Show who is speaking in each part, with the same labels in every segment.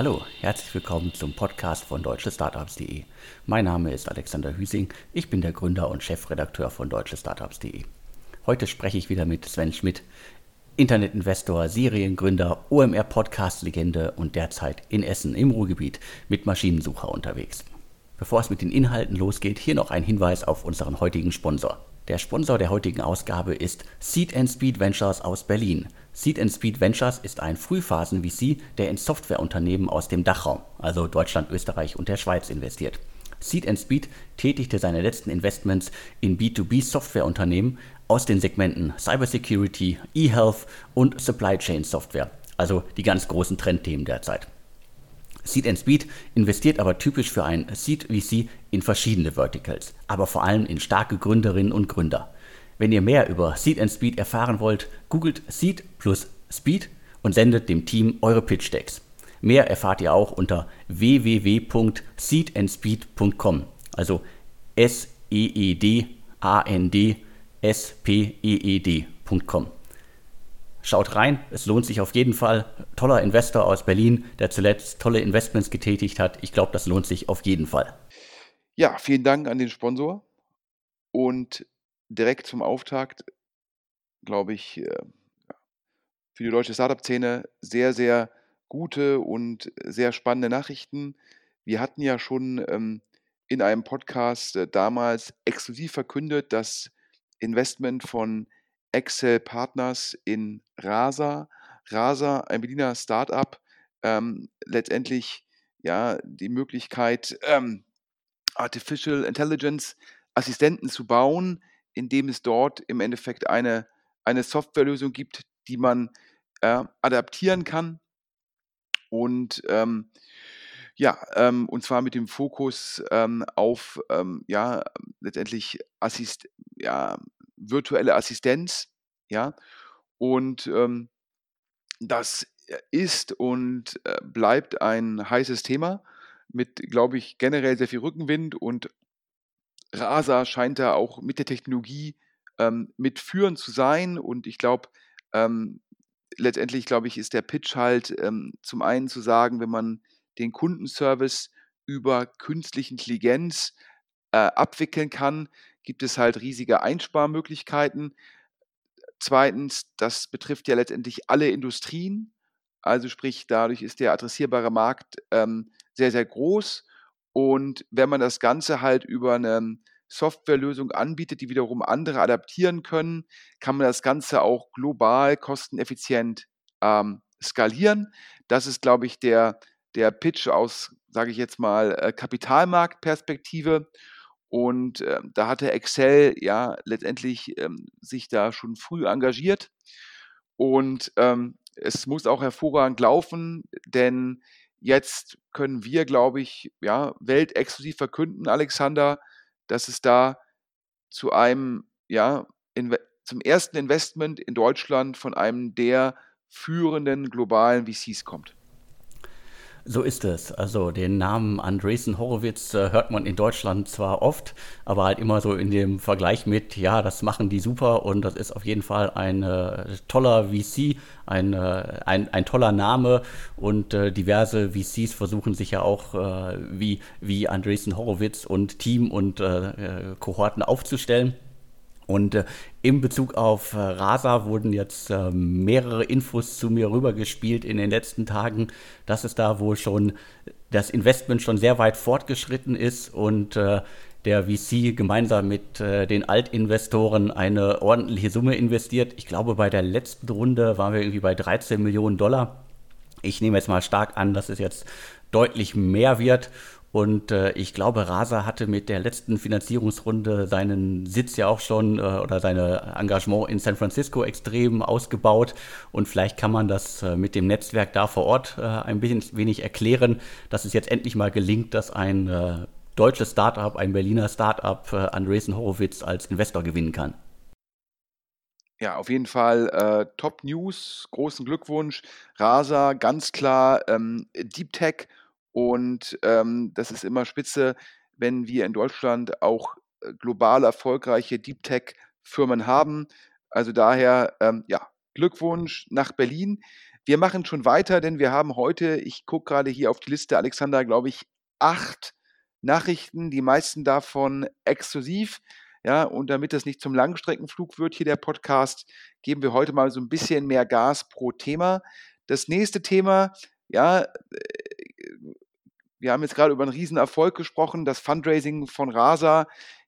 Speaker 1: Hallo, herzlich willkommen zum Podcast von deutschestartups.de. Mein Name ist Alexander Hüsing, ich bin der Gründer und Chefredakteur von deutschestartups.de. Heute spreche ich wieder mit Sven Schmidt, Internetinvestor, Seriengründer, OMR-Podcast-Legende und derzeit in Essen im Ruhrgebiet mit Maschinensucher unterwegs. Bevor es mit den Inhalten losgeht, hier noch ein Hinweis auf unseren heutigen Sponsor. Der Sponsor der heutigen Ausgabe ist Seed Speed Ventures aus Berlin. Seed Speed Ventures ist ein Frühphasen-VC, der in Softwareunternehmen aus dem Dachraum, also Deutschland, Österreich und der Schweiz investiert. Seed Speed tätigte seine letzten Investments in B2B-Softwareunternehmen aus den Segmenten Cybersecurity, eHealth und Supply Chain Software, also die ganz großen Trendthemen derzeit. Seed Speed investiert aber typisch für ein Seed VC in verschiedene Verticals, aber vor allem in starke Gründerinnen und Gründer. Wenn ihr mehr über Seed Speed erfahren wollt, googelt Seed plus Speed und sendet dem Team eure Pitch Decks. Mehr erfahrt ihr auch unter www.seedandspeed.com, also S E E D A N D S P E E D.com. Schaut rein, es lohnt sich auf jeden Fall. Toller Investor aus Berlin, der zuletzt tolle Investments getätigt hat. Ich glaube, das lohnt sich auf jeden Fall.
Speaker 2: Ja, vielen Dank an den Sponsor. Und direkt zum Auftakt, glaube ich, äh, für die deutsche Startup-Szene sehr, sehr gute und sehr spannende Nachrichten. Wir hatten ja schon ähm, in einem Podcast äh, damals exklusiv verkündet, das Investment von Excel Partners in Rasa. Rasa, ein Berliner Startup, ähm, letztendlich ja die Möglichkeit, ähm, Artificial Intelligence Assistenten zu bauen, indem es dort im Endeffekt eine, eine Softwarelösung gibt, die man äh, adaptieren kann. Und ähm, ja, ähm, und zwar mit dem Fokus ähm, auf ähm, ja, letztendlich Assist, ja, virtuelle Assistenz, ja. Und ähm, das ist und äh, bleibt ein heißes Thema mit, glaube ich, generell sehr viel Rückenwind und Rasa scheint da auch mit der Technologie ähm, mitführend zu sein und ich glaube, ähm, letztendlich, glaube ich, ist der Pitch halt ähm, zum einen zu sagen, wenn man den Kundenservice über künstliche Intelligenz äh, abwickeln kann, gibt es halt riesige Einsparmöglichkeiten. Zweitens, das betrifft ja letztendlich alle Industrien. Also sprich, dadurch ist der adressierbare Markt ähm, sehr, sehr groß. Und wenn man das Ganze halt über eine Softwarelösung anbietet, die wiederum andere adaptieren können, kann man das Ganze auch global kosteneffizient ähm, skalieren. Das ist, glaube ich, der, der Pitch aus, sage ich jetzt mal, äh, Kapitalmarktperspektive. Und äh, da hatte Excel ja letztendlich ähm, sich da schon früh engagiert. Und ähm, es muss auch hervorragend laufen, denn jetzt können wir, glaube ich, ja, weltexklusiv verkünden, Alexander, dass es da zu einem, ja, zum ersten Investment in Deutschland von einem der führenden globalen VCs kommt.
Speaker 1: So ist es. Also den Namen Andresen Horowitz äh, hört man in Deutschland zwar oft, aber halt immer so in dem Vergleich mit, ja, das machen die super und das ist auf jeden Fall ein äh, toller VC, ein, äh, ein, ein toller Name und äh, diverse VCs versuchen sich ja auch äh, wie, wie Andresen Horowitz und Team und Kohorten aufzustellen. Und äh, in Bezug auf äh, Rasa wurden jetzt äh, mehrere Infos zu mir rübergespielt in den letzten Tagen, dass es da wohl schon das Investment schon sehr weit fortgeschritten ist und äh, der VC gemeinsam mit äh, den Altinvestoren eine ordentliche Summe investiert. Ich glaube, bei der letzten Runde waren wir irgendwie bei 13 Millionen Dollar. Ich nehme jetzt mal stark an, dass es jetzt deutlich mehr wird. Und äh, ich glaube, Rasa hatte mit der letzten Finanzierungsrunde seinen Sitz ja auch schon äh, oder seine Engagement in San Francisco extrem ausgebaut. Und vielleicht kann man das äh, mit dem Netzwerk da vor Ort äh, ein bisschen wenig erklären, dass es jetzt endlich mal gelingt, dass ein äh, deutsches Startup, ein Berliner Startup, äh, Andresen Horowitz als Investor gewinnen kann.
Speaker 2: Ja, auf jeden Fall äh, Top News, großen Glückwunsch. Rasa, ganz klar ähm, Deep Tech und ähm, das ist immer spitze, wenn wir in Deutschland auch äh, global erfolgreiche Deep Tech-Firmen haben. Also daher, ähm, ja, Glückwunsch nach Berlin. Wir machen schon weiter, denn wir haben heute, ich gucke gerade hier auf die Liste, Alexander, glaube ich, acht Nachrichten, die meisten davon exklusiv. Ja, und damit das nicht zum Langstreckenflug wird, hier der Podcast, geben wir heute mal so ein bisschen mehr Gas pro Thema. Das nächste Thema, ja, äh, wir haben jetzt gerade über einen Riesenerfolg gesprochen, das Fundraising von Rasa.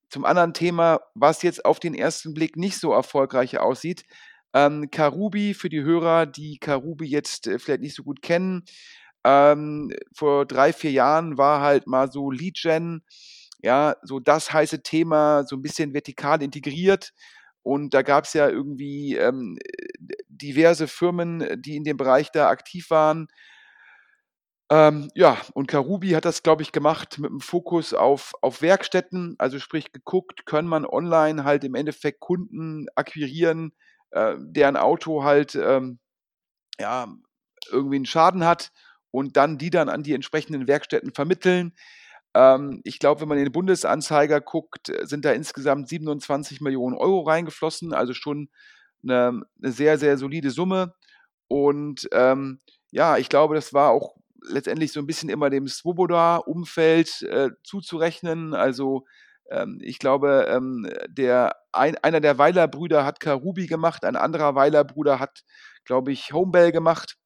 Speaker 2: Zum anderen Thema, was jetzt auf den ersten Blick nicht so erfolgreich aussieht. Ähm, Karubi für die Hörer, die Karubi jetzt äh, vielleicht nicht so gut kennen. Ähm, vor drei, vier Jahren war halt mal so Lead Gen, ja, so das heiße Thema, so ein bisschen vertikal integriert. Und da gab es ja irgendwie ähm, diverse Firmen, die in dem Bereich da aktiv waren. Ähm, ja, und Karubi hat das, glaube ich, gemacht mit dem Fokus auf, auf Werkstätten, also sprich geguckt, kann man online halt im Endeffekt Kunden akquirieren, äh, deren Auto halt ähm, ja, irgendwie einen Schaden hat und dann die dann an die entsprechenden Werkstätten vermitteln. Ähm, ich glaube, wenn man in den Bundesanzeiger guckt, sind da insgesamt 27 Millionen Euro reingeflossen, also schon eine, eine sehr, sehr solide Summe. Und ähm, ja, ich glaube, das war auch letztendlich so ein bisschen immer dem Swoboda-Umfeld äh, zuzurechnen. Also ähm, ich glaube, ähm, der, ein, einer der Weiler-Brüder hat Karubi gemacht, ein anderer Weiler-Bruder hat, glaube ich, Homebell gemacht.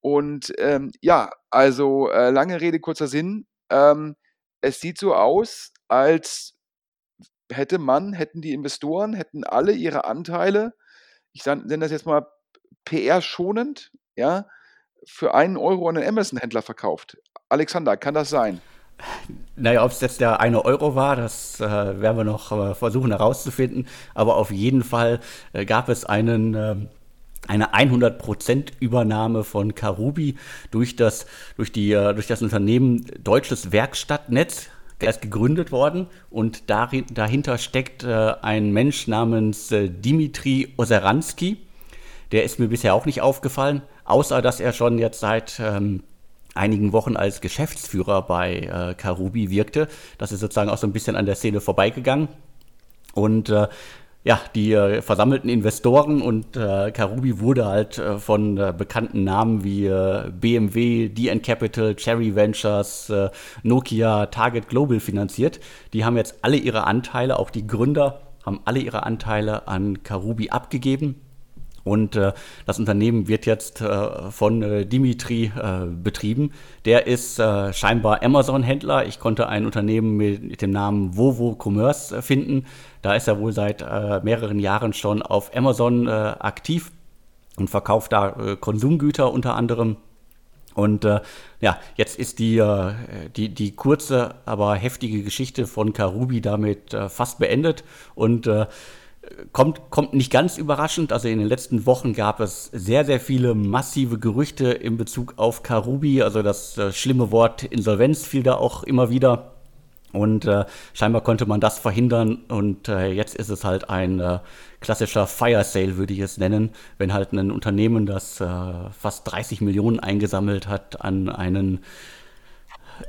Speaker 2: Und ähm, ja, also äh, lange Rede, kurzer Sinn. Ähm, es sieht so aus, als hätte man, hätten die Investoren, hätten alle ihre Anteile, ich nenne das jetzt mal PR-schonend, ja, für einen Euro an den Amazon-Händler verkauft. Alexander, kann das sein?
Speaker 1: Naja, ob es jetzt der eine Euro war, das äh, werden wir noch äh, versuchen herauszufinden. Aber auf jeden Fall äh, gab es einen, ähm, eine 100% Übernahme von Karubi durch das, durch, die, äh, durch das Unternehmen Deutsches Werkstattnetz. Der ist gegründet worden und darin, dahinter steckt äh, ein Mensch namens äh, Dimitri Oseranski. Der ist mir bisher auch nicht aufgefallen, außer dass er schon jetzt seit ähm, einigen Wochen als Geschäftsführer bei äh, Karubi wirkte. Das ist sozusagen auch so ein bisschen an der Szene vorbeigegangen. Und äh, ja, die äh, versammelten Investoren und äh, Karubi wurde halt äh, von äh, bekannten Namen wie äh, BMW, DN Capital, Cherry Ventures, äh, Nokia, Target Global finanziert. Die haben jetzt alle ihre Anteile, auch die Gründer haben alle ihre Anteile an Karubi abgegeben. Und äh, das Unternehmen wird jetzt äh, von äh, Dimitri äh, betrieben. Der ist äh, scheinbar Amazon-Händler. Ich konnte ein Unternehmen mit, mit dem Namen Vovo Commerce äh, finden. Da ist er wohl seit mehreren Jahren schon auf Amazon aktiv und verkauft da Konsumgüter unter anderem. Und äh, ja, jetzt ist die, äh, die, die kurze, aber heftige Geschichte von Karubi damit äh, fast beendet. Und kommt, kommt nicht ganz überraschend. Also in den letzten Wochen gab es sehr, sehr viele massive Gerüchte in Bezug auf Karubi. Also das äh, schlimme Wort Insolvenz fiel da auch immer wieder. Und äh, scheinbar konnte man das verhindern. Und äh, jetzt ist es halt ein äh, klassischer Fire Sale, würde ich es nennen. Wenn halt ein Unternehmen, das äh, fast 30 Millionen eingesammelt hat, an einen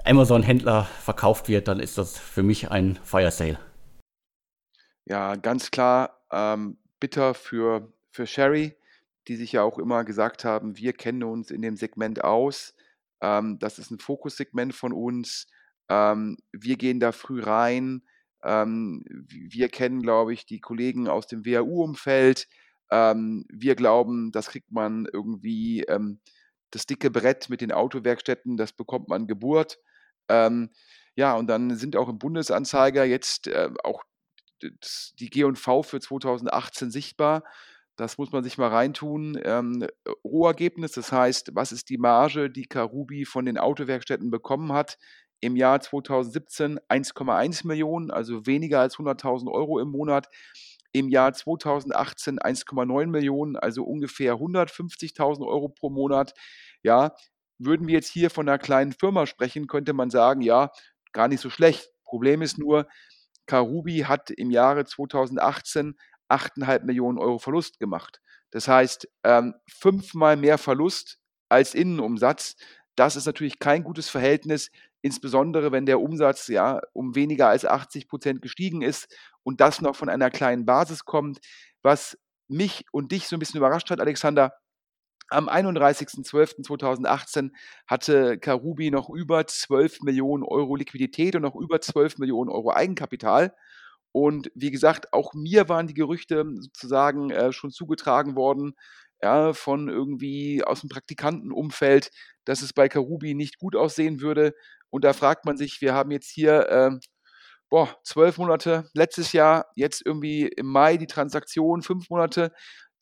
Speaker 1: Amazon-Händler verkauft wird, dann ist das für mich ein Fire Sale.
Speaker 2: Ja, ganz klar, ähm, bitter für für Sherry, die sich ja auch immer gesagt haben: „Wir kennen uns in dem Segment aus. Ähm, das ist ein Fokussegment von uns. Ähm, wir gehen da früh rein. Ähm, wir kennen, glaube ich, die Kollegen aus dem WHU-Umfeld. Ähm, wir glauben, das kriegt man irgendwie ähm, das dicke Brett mit den Autowerkstätten, das bekommt man Geburt.“ Ähm, ja, und dann sind auch im Bundesanzeiger jetzt, äh, auch die G&V für 2018 sichtbar. Das muss man sich mal reintun. Ähm, Rohergebnis, das heißt, was ist die Marge, die Karubi von den Autowerkstätten bekommen hat? Im Jahr 2017 1,1 Millionen, also weniger als 100.000 Euro im Monat. Im Jahr 2018 1,9 Millionen, also ungefähr 150.000 Euro pro Monat. Ja, würden wir jetzt hier von einer kleinen Firma sprechen, könnte man sagen, ja, gar nicht so schlecht. Problem ist nur, Karubi hat im Jahre 2018 8,5 Millionen Euro Verlust gemacht. Das heißt, ähm, fünfmal mehr Verlust als Innenumsatz. Das ist natürlich kein gutes Verhältnis, insbesondere wenn der Umsatz ja um weniger als 80 Prozent gestiegen ist und das noch von einer kleinen Basis kommt. Was mich und dich so ein bisschen überrascht hat, Alexander, Am 31.12.2018 hatte Karubi noch über 12 Millionen Euro Liquidität und noch über 12 Millionen Euro Eigenkapital. Und wie gesagt, auch mir waren die Gerüchte sozusagen äh, schon zugetragen worden, ja, von irgendwie aus dem Praktikantenumfeld, dass es bei Karubi nicht gut aussehen würde. Und da fragt man sich, wir haben jetzt hier äh, boah, zwölf Monate letztes Jahr, jetzt irgendwie im Mai die Transaktion, fünf Monate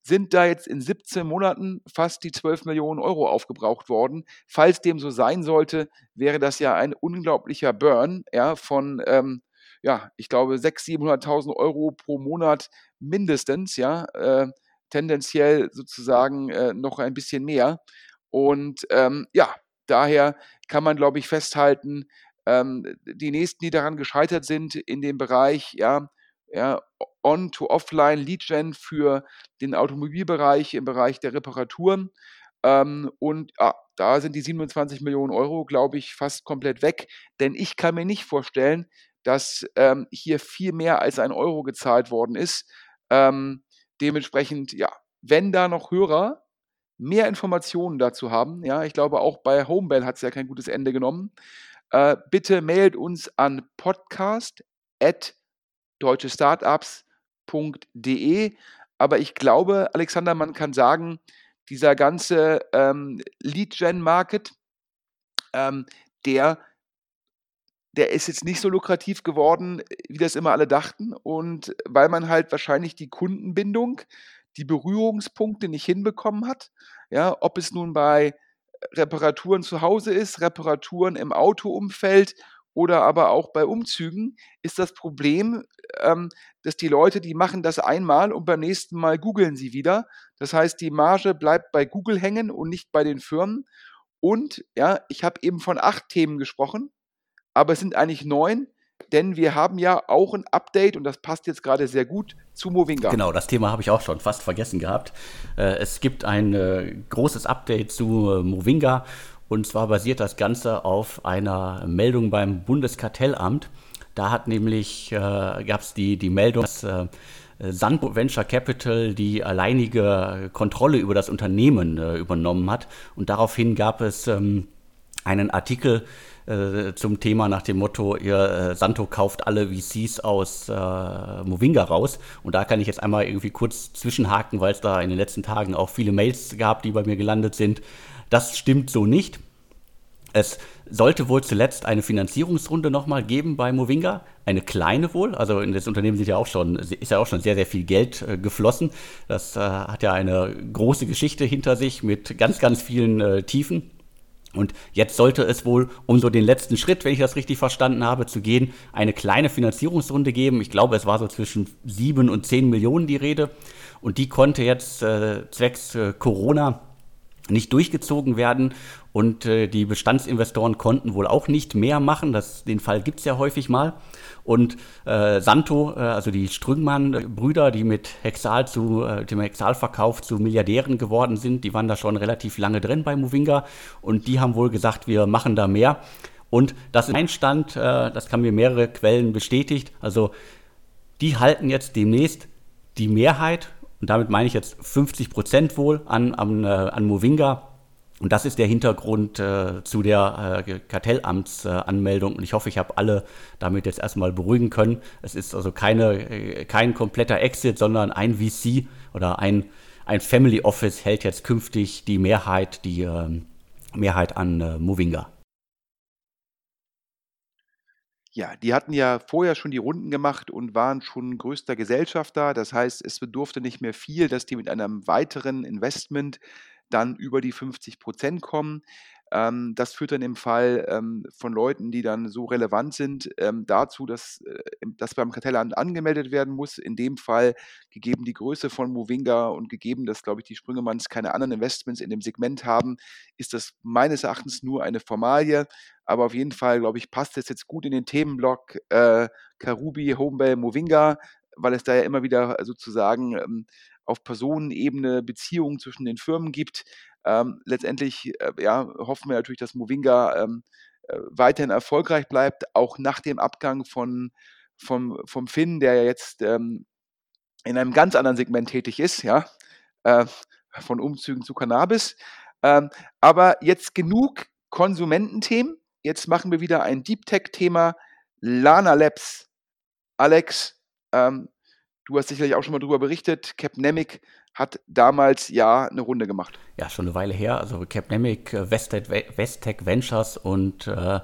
Speaker 2: sind da jetzt in 17 Monaten fast die 12 Millionen Euro aufgebraucht worden. Falls dem so sein sollte, wäre das ja ein unglaublicher Burn ja, von, ähm, ja, ich glaube, 600.000, 700.000 Euro pro Monat mindestens, ja, äh, tendenziell sozusagen äh, noch ein bisschen mehr. Und ähm, ja, daher kann man, glaube ich, festhalten, ähm, die nächsten, die daran gescheitert sind in dem Bereich, ja, ja, On-to-Offline Lead Gen für den Automobilbereich im Bereich der Reparaturen. Ähm, und ah, da sind die 27 Millionen Euro, glaube ich, fast komplett weg. Denn ich kann mir nicht vorstellen, dass ähm, hier viel mehr als ein Euro gezahlt worden ist. Ähm, dementsprechend, ja, wenn da noch Hörer mehr Informationen dazu haben, ja, ich glaube auch bei Homebell hat es ja kein gutes Ende genommen, äh, bitte mailt uns an podcast@ deutschestartups.de. Aber ich glaube, Alexander, man kann sagen, dieser ganze ähm, Lead-Gen-Market, ähm, der, der ist jetzt nicht so lukrativ geworden, wie das immer alle dachten. Und weil man halt wahrscheinlich die Kundenbindung, die Berührungspunkte nicht hinbekommen hat. Ja, ob es nun bei Reparaturen zu Hause ist, Reparaturen im Autoumfeld oder aber auch bei Umzügen, ist das Problem, ähm, dass die Leute, die machen das einmal und beim nächsten Mal googeln sie wieder. Das heißt, die Marge bleibt bei Google hängen und nicht bei den Firmen. Und ja, ich habe eben von acht Themen gesprochen, aber es sind eigentlich neun, denn wir haben ja auch ein Update und das passt jetzt gerade sehr gut zu Movinga.
Speaker 1: Genau, das Thema habe ich auch schon fast vergessen gehabt. Äh, es gibt ein äh, großes Update zu äh, Movinga und zwar basiert das Ganze auf einer Meldung beim Bundeskartellamt. Da hat nämlich, äh, gab es die, die Meldung, dass äh, Sanpo Venture Capital die alleinige Kontrolle über das Unternehmen äh, übernommen hat. Und daraufhin gab es ähm, einen Artikel äh, zum Thema nach dem Motto, ihr äh, Santo kauft alle VCs aus äh, Movinga raus. Und da kann ich jetzt einmal irgendwie kurz zwischenhaken, weil es da in den letzten Tagen auch viele Mails gab, die bei mir gelandet sind. Das stimmt so nicht. Es sollte wohl zuletzt eine Finanzierungsrunde nochmal geben bei Movinga, eine kleine wohl. Also in das Unternehmen sind ja auch schon, ist ja auch schon sehr, sehr viel Geld äh, geflossen. Das äh, hat ja eine große Geschichte hinter sich mit ganz, ganz vielen äh, Tiefen. Und jetzt sollte es wohl, um so den letzten Schritt, wenn ich das richtig verstanden habe, zu gehen, eine kleine Finanzierungsrunde geben. Ich glaube, es war so zwischen sieben und zehn Millionen die Rede. Und die konnte jetzt äh, zwecks äh, Corona nicht durchgezogen werden und äh, die Bestandsinvestoren konnten wohl auch nicht mehr machen. Das, den Fall gibt es ja häufig mal. Und äh, Santo, äh, also die Strüngmann-Brüder, die mit Hexal zu, äh, dem Hexalverkauf zu Milliardären geworden sind, die waren da schon relativ lange drin bei Movinga und die haben wohl gesagt, wir machen da mehr. Und das ist ein Stand, äh, das haben mir mehrere Quellen bestätigt. Also die halten jetzt demnächst die Mehrheit und damit meine ich jetzt 50 Prozent wohl an, an, äh, an Movinga. Und das ist der Hintergrund äh, zu der äh, Kartellamtsanmeldung. und ich hoffe, ich habe alle damit jetzt erstmal beruhigen können. Es ist also keine, äh, kein kompletter Exit, sondern ein VC oder ein, ein Family Office hält jetzt künftig die Mehrheit, die ähm, Mehrheit an äh, Movinga.
Speaker 2: Ja, die hatten ja vorher schon die Runden gemacht und waren schon größter Gesellschafter. Das heißt, es bedurfte nicht mehr viel, dass die mit einem weiteren Investment dann über die 50 Prozent kommen. Ähm, das führt dann im Fall ähm, von Leuten, die dann so relevant sind, ähm, dazu, dass äh, das beim Kartellamt angemeldet werden muss. In dem Fall, gegeben die Größe von Movinga und gegeben, dass, glaube ich, die Sprüngemanns keine anderen Investments in dem Segment haben, ist das meines Erachtens nur eine Formalie. Aber auf jeden Fall, glaube ich, passt es jetzt gut in den Themenblock äh, Karubi, Homebell, Movinga, weil es da ja immer wieder sozusagen ähm, auf Personenebene Beziehungen zwischen den Firmen gibt. Ähm, letztendlich äh, ja, hoffen wir natürlich, dass Movinga ähm, äh, weiterhin erfolgreich bleibt, auch nach dem Abgang von, vom, vom Finn, der jetzt ähm, in einem ganz anderen Segment tätig ist. Ja? Äh, von Umzügen zu Cannabis. Ähm, aber jetzt genug Konsumententhemen. Jetzt machen wir wieder ein Deep Tech-Thema. Lana Labs. Alex, ähm, du hast sicherlich auch schon mal darüber berichtet. Capnemic hat damals ja eine Runde gemacht.
Speaker 1: Ja, schon eine Weile her. Also Capnemic, äh, Westtech Ventures und äh,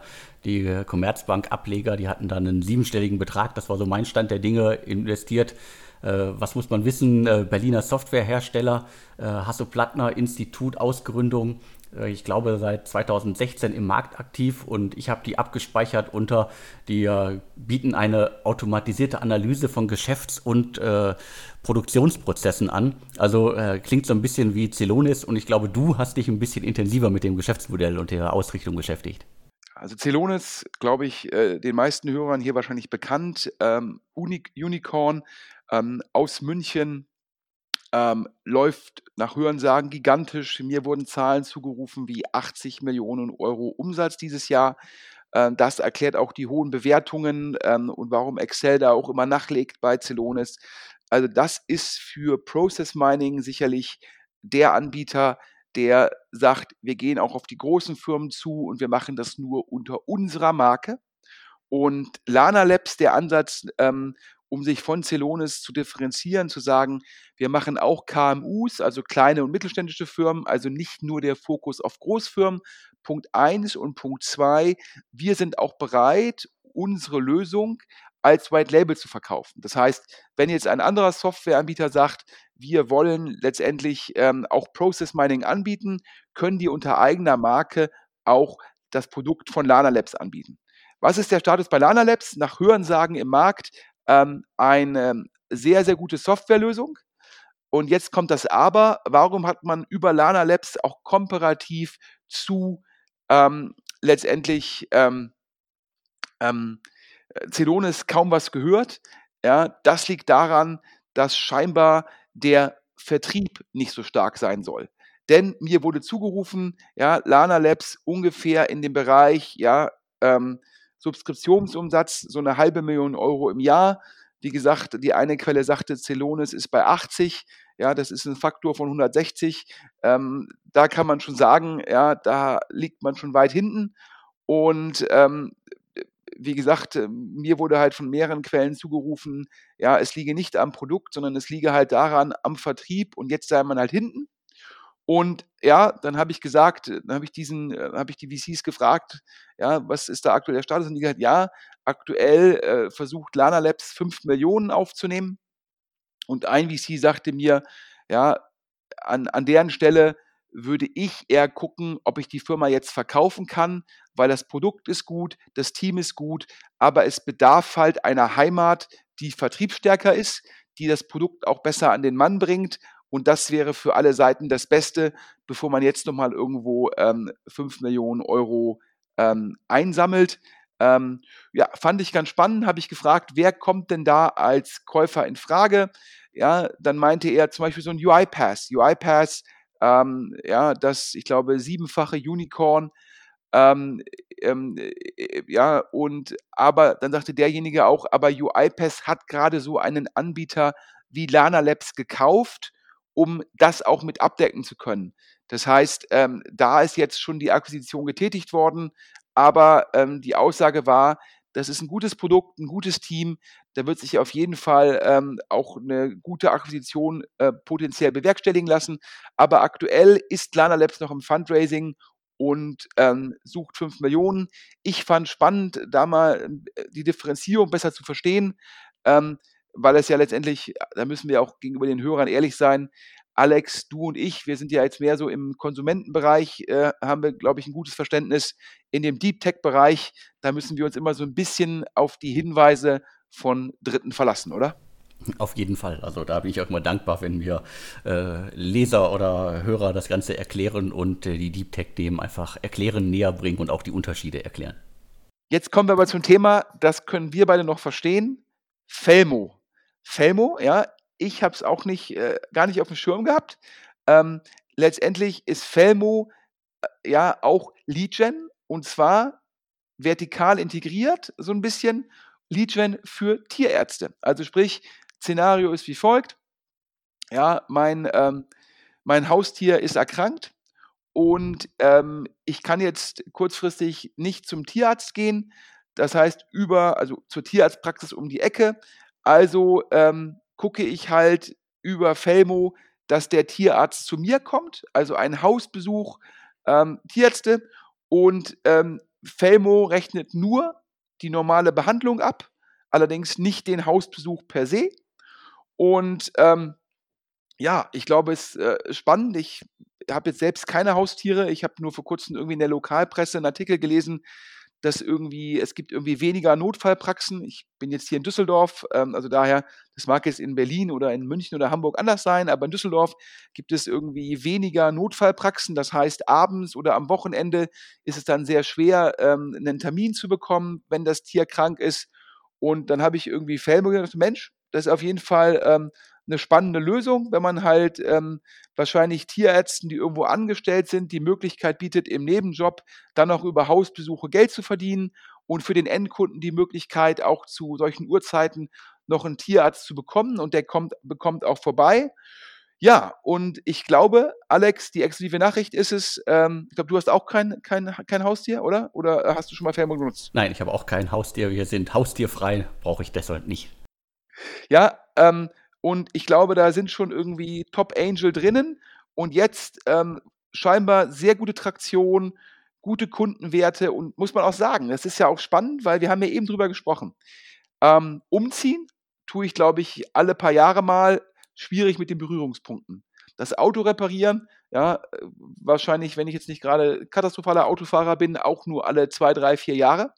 Speaker 1: die Commerzbank-Ableger, die hatten dann einen siebenstelligen Betrag, das war so mein Stand der Dinge, investiert. Äh, was muss man wissen? Äh, Berliner Softwarehersteller, Hasso-Plattner Institut, Ausgründung. Äh, ich glaube, seit 2016 im Markt aktiv und ich habe die abgespeichert unter, die äh, bieten eine automatisierte Analyse von Geschäfts- und äh, Produktionsprozessen an. Also äh, klingt so ein bisschen wie Celonis und ich glaube, du hast dich ein bisschen intensiver mit dem Geschäftsmodell und der Ausrichtung beschäftigt.
Speaker 2: Also Celonis, glaube ich, äh, den meisten Hörern hier wahrscheinlich bekannt. Ähm, Uni Unicorn ähm, aus München ähm, läuft nach Hörensagen gigantisch. Mir wurden Zahlen zugerufen wie 80 Millionen Euro Umsatz dieses Jahr. Ähm, das erklärt auch die hohen Bewertungen ähm, und warum Excel da auch immer nachlegt bei Celonis. Also das ist für Process Mining sicherlich der Anbieter, der sagt, wir gehen auch auf die großen Firmen zu und wir machen das nur unter unserer Marke. Und Lana Labs, der Ansatz, ähm, um sich von Celonis zu differenzieren, zu sagen, wir machen auch KMUs, also kleine und mittelständische Firmen, also nicht nur der Fokus auf Großfirmen. Punkt eins und Punkt zwei, wir sind auch bereit, unsere Lösung als White Label zu verkaufen. Das heißt, wenn jetzt ein anderer Softwareanbieter sagt, wir wollen letztendlich ähm, auch Process Mining anbieten, können die unter eigener Marke auch das Produkt von Lana Labs anbieten. Was ist der Status bei Lana Labs? Nach Hörensagen im Markt ähm, eine sehr, sehr gute Softwarelösung. Und jetzt kommt das Aber. Warum hat man über Lana Labs auch komparativ zu ähm, letztendlich ähm, ähm, Celonis kaum was gehört. Ja, das liegt daran, dass scheinbar der Vertrieb nicht so stark sein soll. Denn mir wurde zugerufen, ja, Lana Labs ungefähr in dem Bereich, ja, ähm, Subskriptionsumsatz so eine halbe Million Euro im Jahr. Wie gesagt, die eine Quelle sagte, Celonis ist bei 80. Ja, das ist ein Faktor von 160. Ähm, da kann man schon sagen, ja, da liegt man schon weit hinten. Und ähm, wie gesagt, mir wurde halt von mehreren Quellen zugerufen, ja, es liege nicht am Produkt, sondern es liege halt daran am Vertrieb und jetzt sei man halt hinten. Und ja, dann habe ich gesagt, dann habe ich diesen, äh, habe ich die VCs gefragt, ja, was ist da aktuell der Status? Und die gesagt, ja, aktuell äh, versucht Lana Labs 5 Millionen aufzunehmen. Und ein VC sagte mir, ja, an, an deren Stelle würde ich eher gucken, ob ich die Firma jetzt verkaufen kann, weil das Produkt ist gut, das Team ist gut, aber es bedarf halt einer Heimat, die vertriebsstärker ist, die das Produkt auch besser an den Mann bringt. Und das wäre für alle Seiten das Beste, bevor man jetzt nochmal irgendwo ähm, 5 Millionen Euro ähm, einsammelt. Ähm, ja, fand ich ganz spannend, habe ich gefragt, wer kommt denn da als Käufer in Frage? Ja, dann meinte er zum Beispiel so ein UiPass. UiPass, ähm, ja, das, ich glaube, siebenfache Unicorn, ähm, ähm, äh, ja, und aber dann sagte derjenige auch, aber UiPath hat gerade so einen Anbieter wie Lana Labs gekauft, um das auch mit abdecken zu können. Das heißt, ähm, da ist jetzt schon die Akquisition getätigt worden, aber ähm, die Aussage war, das ist ein gutes Produkt, ein gutes Team. Da wird sich auf jeden Fall ähm, auch eine gute Akquisition äh, potenziell bewerkstelligen lassen. Aber aktuell ist Lana Labs noch im Fundraising und ähm, sucht 5 Millionen. Ich fand spannend, da mal äh, die Differenzierung besser zu verstehen, ähm, weil es ja letztendlich, da müssen wir auch gegenüber den Hörern ehrlich sein, Alex, du und ich, wir sind ja jetzt mehr so im Konsumentenbereich, äh, haben wir, glaube ich, ein gutes Verständnis. In dem Deep Tech-Bereich, da müssen wir uns immer so ein bisschen auf die Hinweise von Dritten verlassen, oder?
Speaker 1: Auf jeden Fall. Also da bin ich auch immer dankbar, wenn mir äh, Leser oder Hörer das Ganze erklären und äh, die Deep Tech-Themen einfach erklären, näher bringen und auch die Unterschiede erklären.
Speaker 2: Jetzt kommen wir aber zum Thema, das können wir beide noch verstehen. Felmo. Felmo, ja, ich habe es auch nicht, äh, gar nicht auf dem Schirm gehabt. Ähm, letztendlich ist Felmo äh, ja auch Leadgen und zwar vertikal integriert, so ein bisschen Leadgen für Tierärzte. Also sprich, Szenario ist wie folgt. Ja, mein, ähm, mein Haustier ist erkrankt und ähm, ich kann jetzt kurzfristig nicht zum Tierarzt gehen. Das heißt, über, also zur Tierarztpraxis um die Ecke. Also ähm, gucke ich halt über Felmo, dass der Tierarzt zu mir kommt, also ein Hausbesuch ähm, Tierärzte. Und ähm, Felmo rechnet nur die normale Behandlung ab, allerdings nicht den Hausbesuch per se. Und ähm, ja, ich glaube, es ist äh, spannend. Ich habe jetzt selbst keine Haustiere. Ich habe nur vor kurzem irgendwie in der Lokalpresse einen Artikel gelesen, dass irgendwie, es gibt irgendwie weniger Notfallpraxen. Ich bin jetzt hier in Düsseldorf, ähm, also daher, das mag jetzt in Berlin oder in München oder Hamburg anders sein, aber in Düsseldorf gibt es irgendwie weniger Notfallpraxen. Das heißt, abends oder am Wochenende ist es dann sehr schwer, ähm, einen Termin zu bekommen, wenn das Tier krank ist. Und dann habe ich irgendwie Felmo gedacht, Mensch, das ist auf jeden Fall ähm, eine spannende Lösung, wenn man halt ähm, wahrscheinlich Tierärzten, die irgendwo angestellt sind, die Möglichkeit bietet, im Nebenjob dann auch über Hausbesuche Geld zu verdienen und für den Endkunden die Möglichkeit, auch zu solchen Uhrzeiten noch einen Tierarzt zu bekommen und der kommt, bekommt auch vorbei. Ja, und ich glaube, Alex, die exklusive Nachricht ist es, ähm, ich glaube, du hast auch kein, kein, kein Haustier, oder? Oder hast du schon mal Fernbus genutzt?
Speaker 1: Nein, ich habe auch kein Haustier. Wir sind haustierfrei, brauche ich deshalb nicht.
Speaker 2: Ja, ähm, und ich glaube, da sind schon irgendwie Top Angel drinnen und jetzt ähm, scheinbar sehr gute Traktion, gute Kundenwerte und muss man auch sagen, das ist ja auch spannend, weil wir haben ja eben drüber gesprochen. Ähm, umziehen tue ich, glaube ich, alle paar Jahre mal schwierig mit den Berührungspunkten. Das Auto reparieren, ja, wahrscheinlich, wenn ich jetzt nicht gerade katastrophaler Autofahrer bin, auch nur alle zwei, drei, vier Jahre.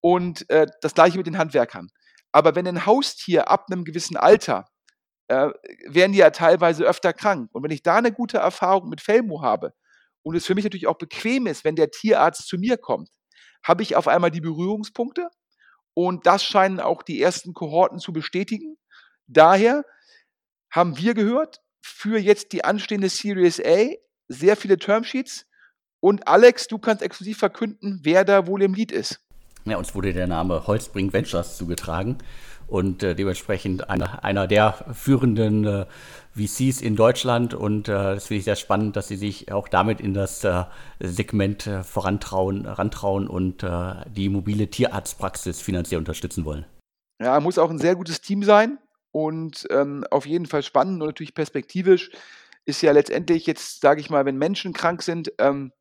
Speaker 2: Und äh, das gleiche mit den Handwerkern. Aber wenn ein Haustier ab einem gewissen Alter äh, werden die ja teilweise öfter krank. Und wenn ich da eine gute Erfahrung mit Felmo habe und es für mich natürlich auch bequem ist, wenn der Tierarzt zu mir kommt, habe ich auf einmal die Berührungspunkte und das scheinen auch die ersten Kohorten zu bestätigen. Daher haben wir gehört, für jetzt die anstehende Series A sehr viele Termsheets. Und Alex, du kannst exklusiv verkünden, wer da wohl im Lied ist.
Speaker 1: Ja, uns wurde der Name Holzbring Ventures zugetragen und äh, dementsprechend einer, einer der führenden äh, VCs in Deutschland. Und äh, das finde ich sehr spannend, dass sie sich auch damit in das äh, Segment äh, vorantrauen rantrauen und äh, die mobile Tierarztpraxis finanziell unterstützen wollen.
Speaker 2: Ja, muss auch ein sehr gutes Team sein und ähm, auf jeden Fall spannend und natürlich perspektivisch ist ja letztendlich jetzt, sage ich mal, wenn Menschen krank sind, ähm,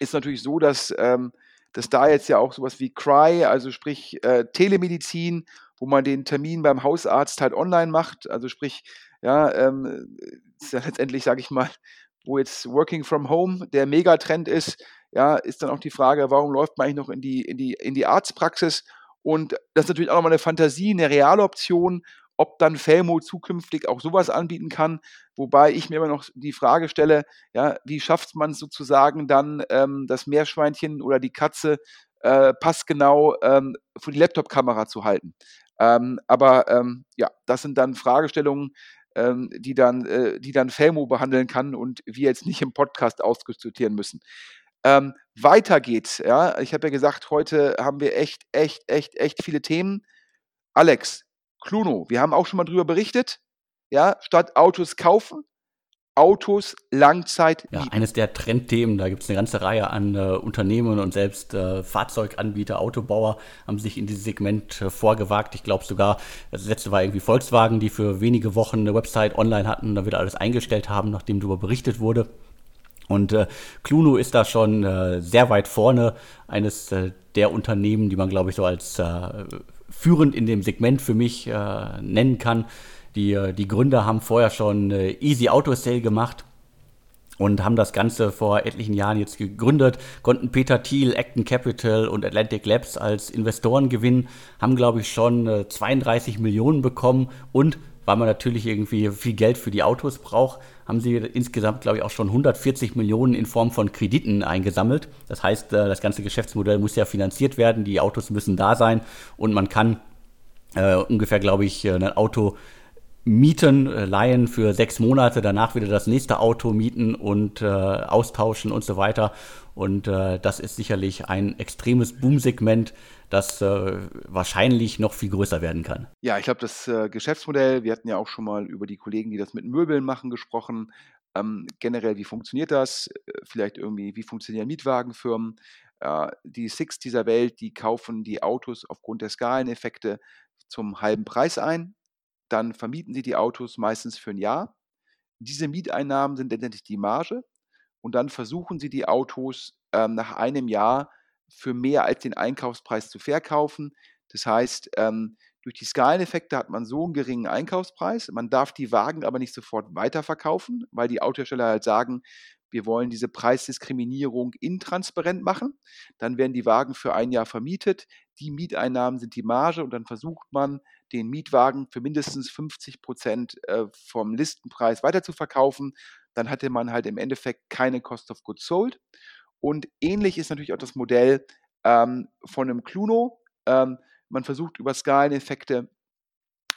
Speaker 2: ist natürlich so, dass, ähm, dass da jetzt ja auch sowas wie Cry, also sprich Telemedizin wo man den Termin beim Hausarzt halt online macht. Also sprich, ja, ähm, ist ja letztendlich, sage ich mal, wo jetzt Working from Home der Megatrend ist, ja, ist dann auch die Frage, warum läuft man eigentlich noch in die, in die, in die Arztpraxis? Und das ist natürlich auch nochmal eine Fantasie, eine reale Option, ob dann Felmo zukünftig auch sowas anbieten kann. Wobei ich mir immer noch die Frage stelle, ja, wie schafft man es sozusagen dann, ähm, das Meerschweinchen oder die Katze äh, passgenau ähm, vor die Laptop-Kamera zu halten? Ähm, aber ähm, ja, das sind dann Fragestellungen, ähm, die dann, äh, die dann Felmo behandeln kann und wir jetzt nicht im Podcast ausdiskutieren müssen. Ähm, weiter geht's. Ja, ich habe ja gesagt, heute haben wir echt, echt, echt, echt viele Themen. Alex, Cluno, wir haben auch schon mal drüber berichtet. Ja, statt Autos kaufen, Autos Langzeit.
Speaker 1: Ja, eines der Trendthemen, da gibt es eine ganze Reihe an äh, Unternehmen und selbst äh, Fahrzeuganbieter, Autobauer haben sich in dieses Segment äh, vorgewagt. Ich glaube sogar, das letzte war irgendwie Volkswagen, die für wenige Wochen eine Website online hatten, da wieder alles eingestellt haben, nachdem darüber berichtet wurde. Und äh, Cluno ist da schon äh, sehr weit vorne, eines äh, der Unternehmen, die man, glaube ich, so als äh, führend in dem Segment für mich äh, nennen kann. Die, äh, die Gründer haben vorher schon äh, Easy Auto Sale gemacht und haben das Ganze vor etlichen Jahren jetzt gegründet, konnten Peter Thiel, Acton Capital und Atlantic Labs als Investoren gewinnen, haben, glaube ich, schon 32 äh, Millionen bekommen und weil man natürlich irgendwie viel Geld für die Autos braucht, haben sie insgesamt, glaube ich, auch schon 140 Millionen in Form von Krediten eingesammelt. Das heißt, das ganze Geschäftsmodell muss ja finanziert werden, die Autos müssen da sein und man kann äh, ungefähr, glaube ich, ein Auto mieten, äh, leihen für sechs Monate, danach wieder das nächste Auto mieten und äh, austauschen und so weiter. Und äh, das ist sicherlich ein extremes Boomsegment, das äh, wahrscheinlich noch viel größer werden kann.
Speaker 2: Ja, ich glaube, das äh, Geschäftsmodell, wir hatten ja auch schon mal über die Kollegen, die das mit Möbeln machen, gesprochen. ähm, generell, wie funktioniert das? Äh, vielleicht irgendwie, wie funktionieren Mietwagenfirmen? Die Six dieser Welt, die kaufen die Autos aufgrund der Skaleneffekte zum halben Preis ein. Dann vermieten sie die Autos meistens für ein Jahr. Diese Mieteinnahmen sind letztendlich die Marge. Und dann versuchen sie die Autos ähm, nach einem Jahr für mehr als den Einkaufspreis zu verkaufen. Das heißt, ähm, durch die Skaleneffekte hat man so einen geringen Einkaufspreis. Man darf die Wagen aber nicht sofort weiterverkaufen, weil die Autohersteller halt sagen, wir wollen diese Preisdiskriminierung intransparent machen. Dann werden die Wagen für ein Jahr vermietet. Die Mieteinnahmen sind die Marge und dann versucht man, den Mietwagen für mindestens 50 Prozent äh, vom Listenpreis weiterzuverkaufen. Dann hatte man halt im Endeffekt keine Cost of Goods Sold. Und ähnlich ist natürlich auch das Modell ähm, von einem Cluno. Ähm, man versucht über Skaleneffekte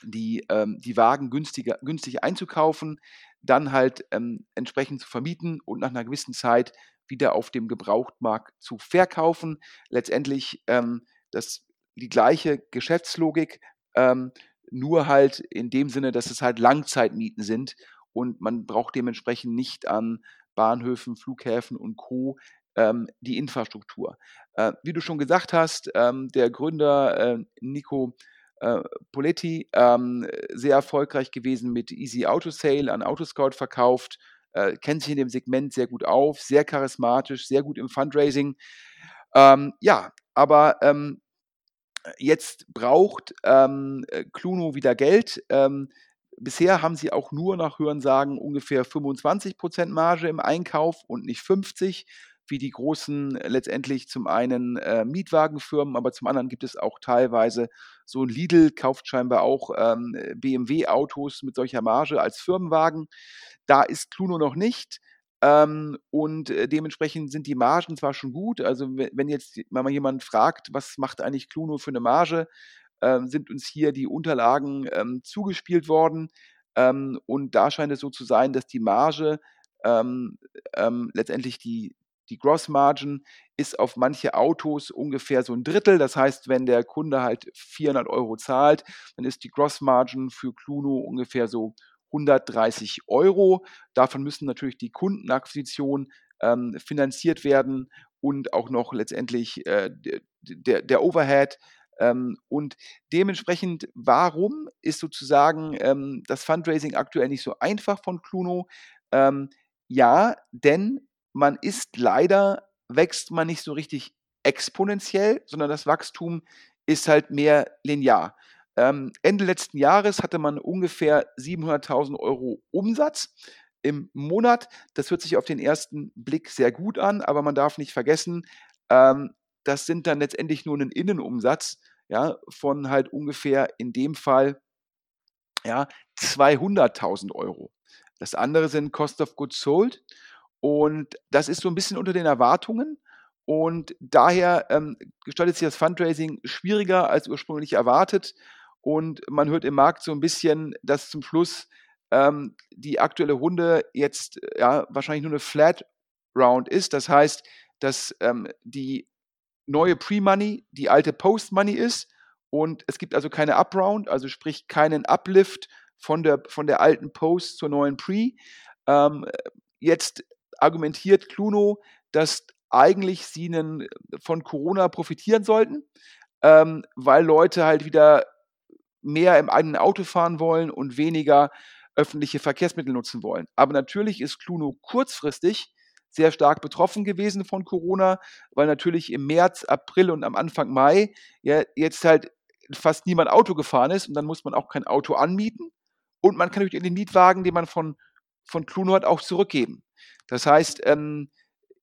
Speaker 2: die, ähm, die Wagen günstiger, günstig einzukaufen, dann halt ähm, entsprechend zu vermieten und nach einer gewissen Zeit wieder auf dem Gebrauchtmarkt zu verkaufen. Letztendlich ähm, das, die gleiche Geschäftslogik, ähm, nur halt in dem Sinne, dass es halt Langzeitmieten sind und man braucht dementsprechend nicht an Bahnhöfen, Flughäfen und Co ähm, die Infrastruktur. Äh, wie du schon gesagt hast, ähm, der Gründer äh, Nico äh, Poletti, ähm, sehr erfolgreich gewesen mit Easy Auto Sale an Autoscout verkauft, äh, kennt sich in dem Segment sehr gut auf, sehr charismatisch, sehr gut im Fundraising. Ähm, ja, aber ähm, jetzt braucht ähm, Cluno wieder Geld. Ähm, bisher haben sie auch nur nach Hörensagen ungefähr 25% Marge im Einkauf und nicht 50% wie die großen äh, letztendlich zum einen äh, Mietwagenfirmen, aber zum anderen gibt es auch teilweise so ein Lidl kauft scheinbar auch ähm, BMW-Autos mit solcher Marge als Firmenwagen. Da ist Cluno noch nicht. Ähm, und äh, dementsprechend sind die Margen zwar schon gut, also wenn jetzt mal jemand fragt, was macht eigentlich Cluno für eine Marge, äh, sind uns hier die Unterlagen ähm, zugespielt worden. Ähm, und da scheint es so zu sein, dass die Marge ähm, ähm, letztendlich die, die Gross Margin ist auf manche Autos ungefähr so ein Drittel. Das heißt, wenn der Kunde halt 400 Euro zahlt, dann ist die Gross Margin für Cluno ungefähr so 130 Euro. Davon müssen natürlich die Kundenakquisitionen ähm, finanziert werden und auch noch letztendlich äh, der, der Overhead. Ähm, und dementsprechend, warum ist sozusagen ähm, das Fundraising aktuell nicht so einfach von Cluno? Ähm, ja, denn man ist leider, wächst man nicht so richtig exponentiell, sondern das Wachstum ist halt mehr linear. Ähm, Ende letzten Jahres hatte man ungefähr 700.000 Euro Umsatz im Monat. Das hört sich auf den ersten Blick sehr gut an, aber man darf nicht vergessen, ähm, das sind dann letztendlich nur ein Innenumsatz ja, von halt ungefähr in dem Fall ja, 200.000 Euro. Das andere sind Cost of Goods Sold. Und das ist so ein bisschen unter den Erwartungen. Und daher ähm, gestaltet sich das Fundraising schwieriger als ursprünglich erwartet. Und man hört im Markt so ein bisschen, dass zum Schluss ähm, die aktuelle Runde jetzt ja, wahrscheinlich nur eine Flat Round ist. Das heißt, dass ähm, die neue Pre-Money die alte Post-Money ist. Und es gibt also keine Up-Round, also sprich keinen Uplift von der, von der alten Post zur neuen Pre. Ähm, jetzt argumentiert Cluno, dass eigentlich sie einen, von Corona profitieren sollten, ähm, weil Leute halt wieder mehr im eigenen Auto fahren wollen und weniger öffentliche Verkehrsmittel nutzen wollen. Aber natürlich ist Cluno kurzfristig sehr stark betroffen gewesen von Corona, weil natürlich im März, April und am Anfang Mai ja jetzt halt fast niemand Auto gefahren ist und dann muss man auch kein Auto anmieten und man kann natürlich den Mietwagen, den man von, von Cluno hat, auch zurückgeben. Das heißt, ähm,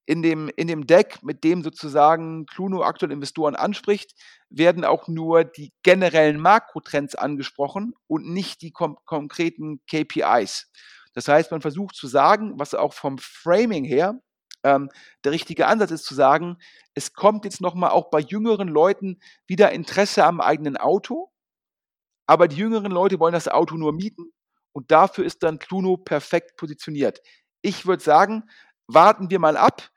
Speaker 2: in dem, in dem Deck, mit dem sozusagen Cluno aktuell Investoren anspricht, werden auch nur die generellen Makrotrends angesprochen und nicht die konkreten KPIs. Das heißt, man versucht zu sagen, was auch vom Framing her ähm, der richtige Ansatz ist, zu sagen, es kommt jetzt nochmal auch bei jüngeren Leuten wieder Interesse am eigenen Auto, aber die jüngeren Leute wollen das Auto nur mieten und dafür ist dann Cluno perfekt positioniert ich würde sagen, warten wir mal ab.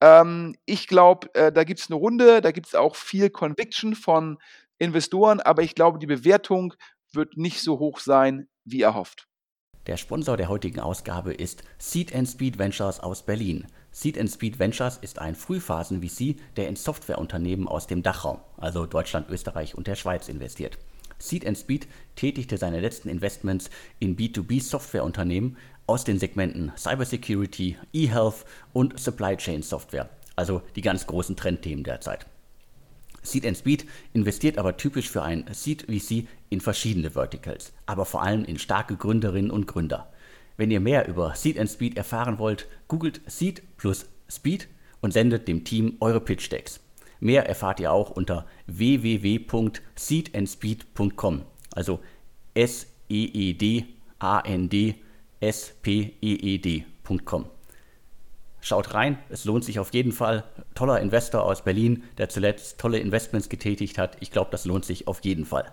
Speaker 2: Ähm, ich glaube, äh, da gibt es eine Runde, da gibt es auch viel Conviction von Investoren, aber ich glaube, die Bewertung wird nicht so hoch sein, wie erhofft.
Speaker 1: Der Sponsor der heutigen Ausgabe ist Seed Speed Ventures aus Berlin. Seed Speed Ventures ist ein Frühphasen-VC, der in Softwareunternehmen aus dem Dachraum, also Deutschland, Österreich und der Schweiz, investiert. Seed Speed tätigte seine letzten Investments in B2B-Softwareunternehmen aus den Segmenten Cybersecurity, eHealth und Supply Chain Software, also die ganz großen Trendthemen derzeit. Seed Speed investiert aber typisch für ein Seed VC in verschiedene Verticals, aber vor allem in starke Gründerinnen und Gründer. Wenn ihr mehr über Seed Speed erfahren wollt, googelt Seed plus Speed und sendet dem Team eure Pitch Decks. Mehr erfahrt ihr auch unter www.seedandspeed.com, also S E E D A N D S P E E D.com. Schaut rein, es lohnt sich auf jeden Fall. Toller Investor aus Berlin, der zuletzt tolle Investments getätigt hat. Ich glaube, das lohnt sich auf jeden Fall.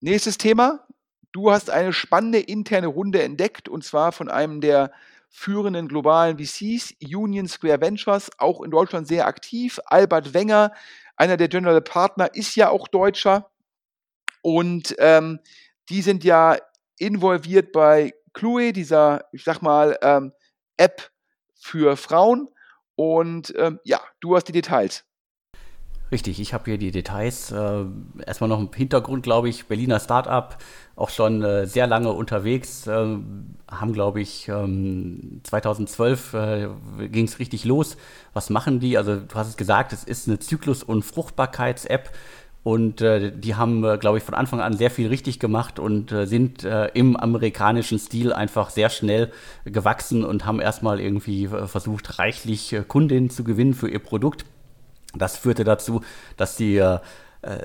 Speaker 2: Nächstes Thema. Du hast eine spannende interne Runde entdeckt und zwar von einem der führenden globalen VCs, Union Square Ventures, auch in Deutschland sehr aktiv. Albert Wenger, einer der General Partner, ist ja auch Deutscher. Und ähm, die sind ja involviert bei Chloe, dieser, ich sag mal, ähm, App für Frauen. Und ähm, ja, du hast die Details.
Speaker 1: Richtig, ich habe hier die Details. Äh, erstmal noch im Hintergrund, glaube ich, Berliner Startup, auch schon äh, sehr lange unterwegs, äh, haben, glaube ich, ähm, 2012 äh, ging es richtig los. Was machen die? Also du hast es gesagt, es ist eine Zyklus- und Fruchtbarkeits-App. Und äh, die haben, äh, glaube ich, von Anfang an sehr viel richtig gemacht und äh, sind äh, im amerikanischen Stil einfach sehr schnell gewachsen und haben erstmal irgendwie äh, versucht, reichlich Kundinnen zu gewinnen für ihr Produkt. Das führte dazu, dass sie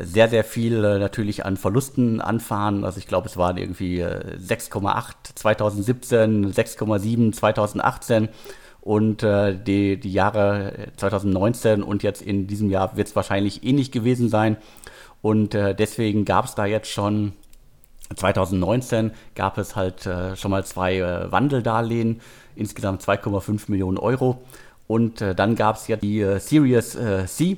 Speaker 1: sehr, sehr viel natürlich an Verlusten anfahren. Also ich glaube, es waren irgendwie 6,8 2017, 6,7 2018 und äh, die, die Jahre 2019 und jetzt in diesem Jahr wird es wahrscheinlich ähnlich gewesen sein. Und äh, deswegen gab es da jetzt schon 2019 gab es halt äh, schon mal zwei äh, Wandeldarlehen, insgesamt 2,5 Millionen Euro. Und äh, dann gab es ja die äh, Series äh, C.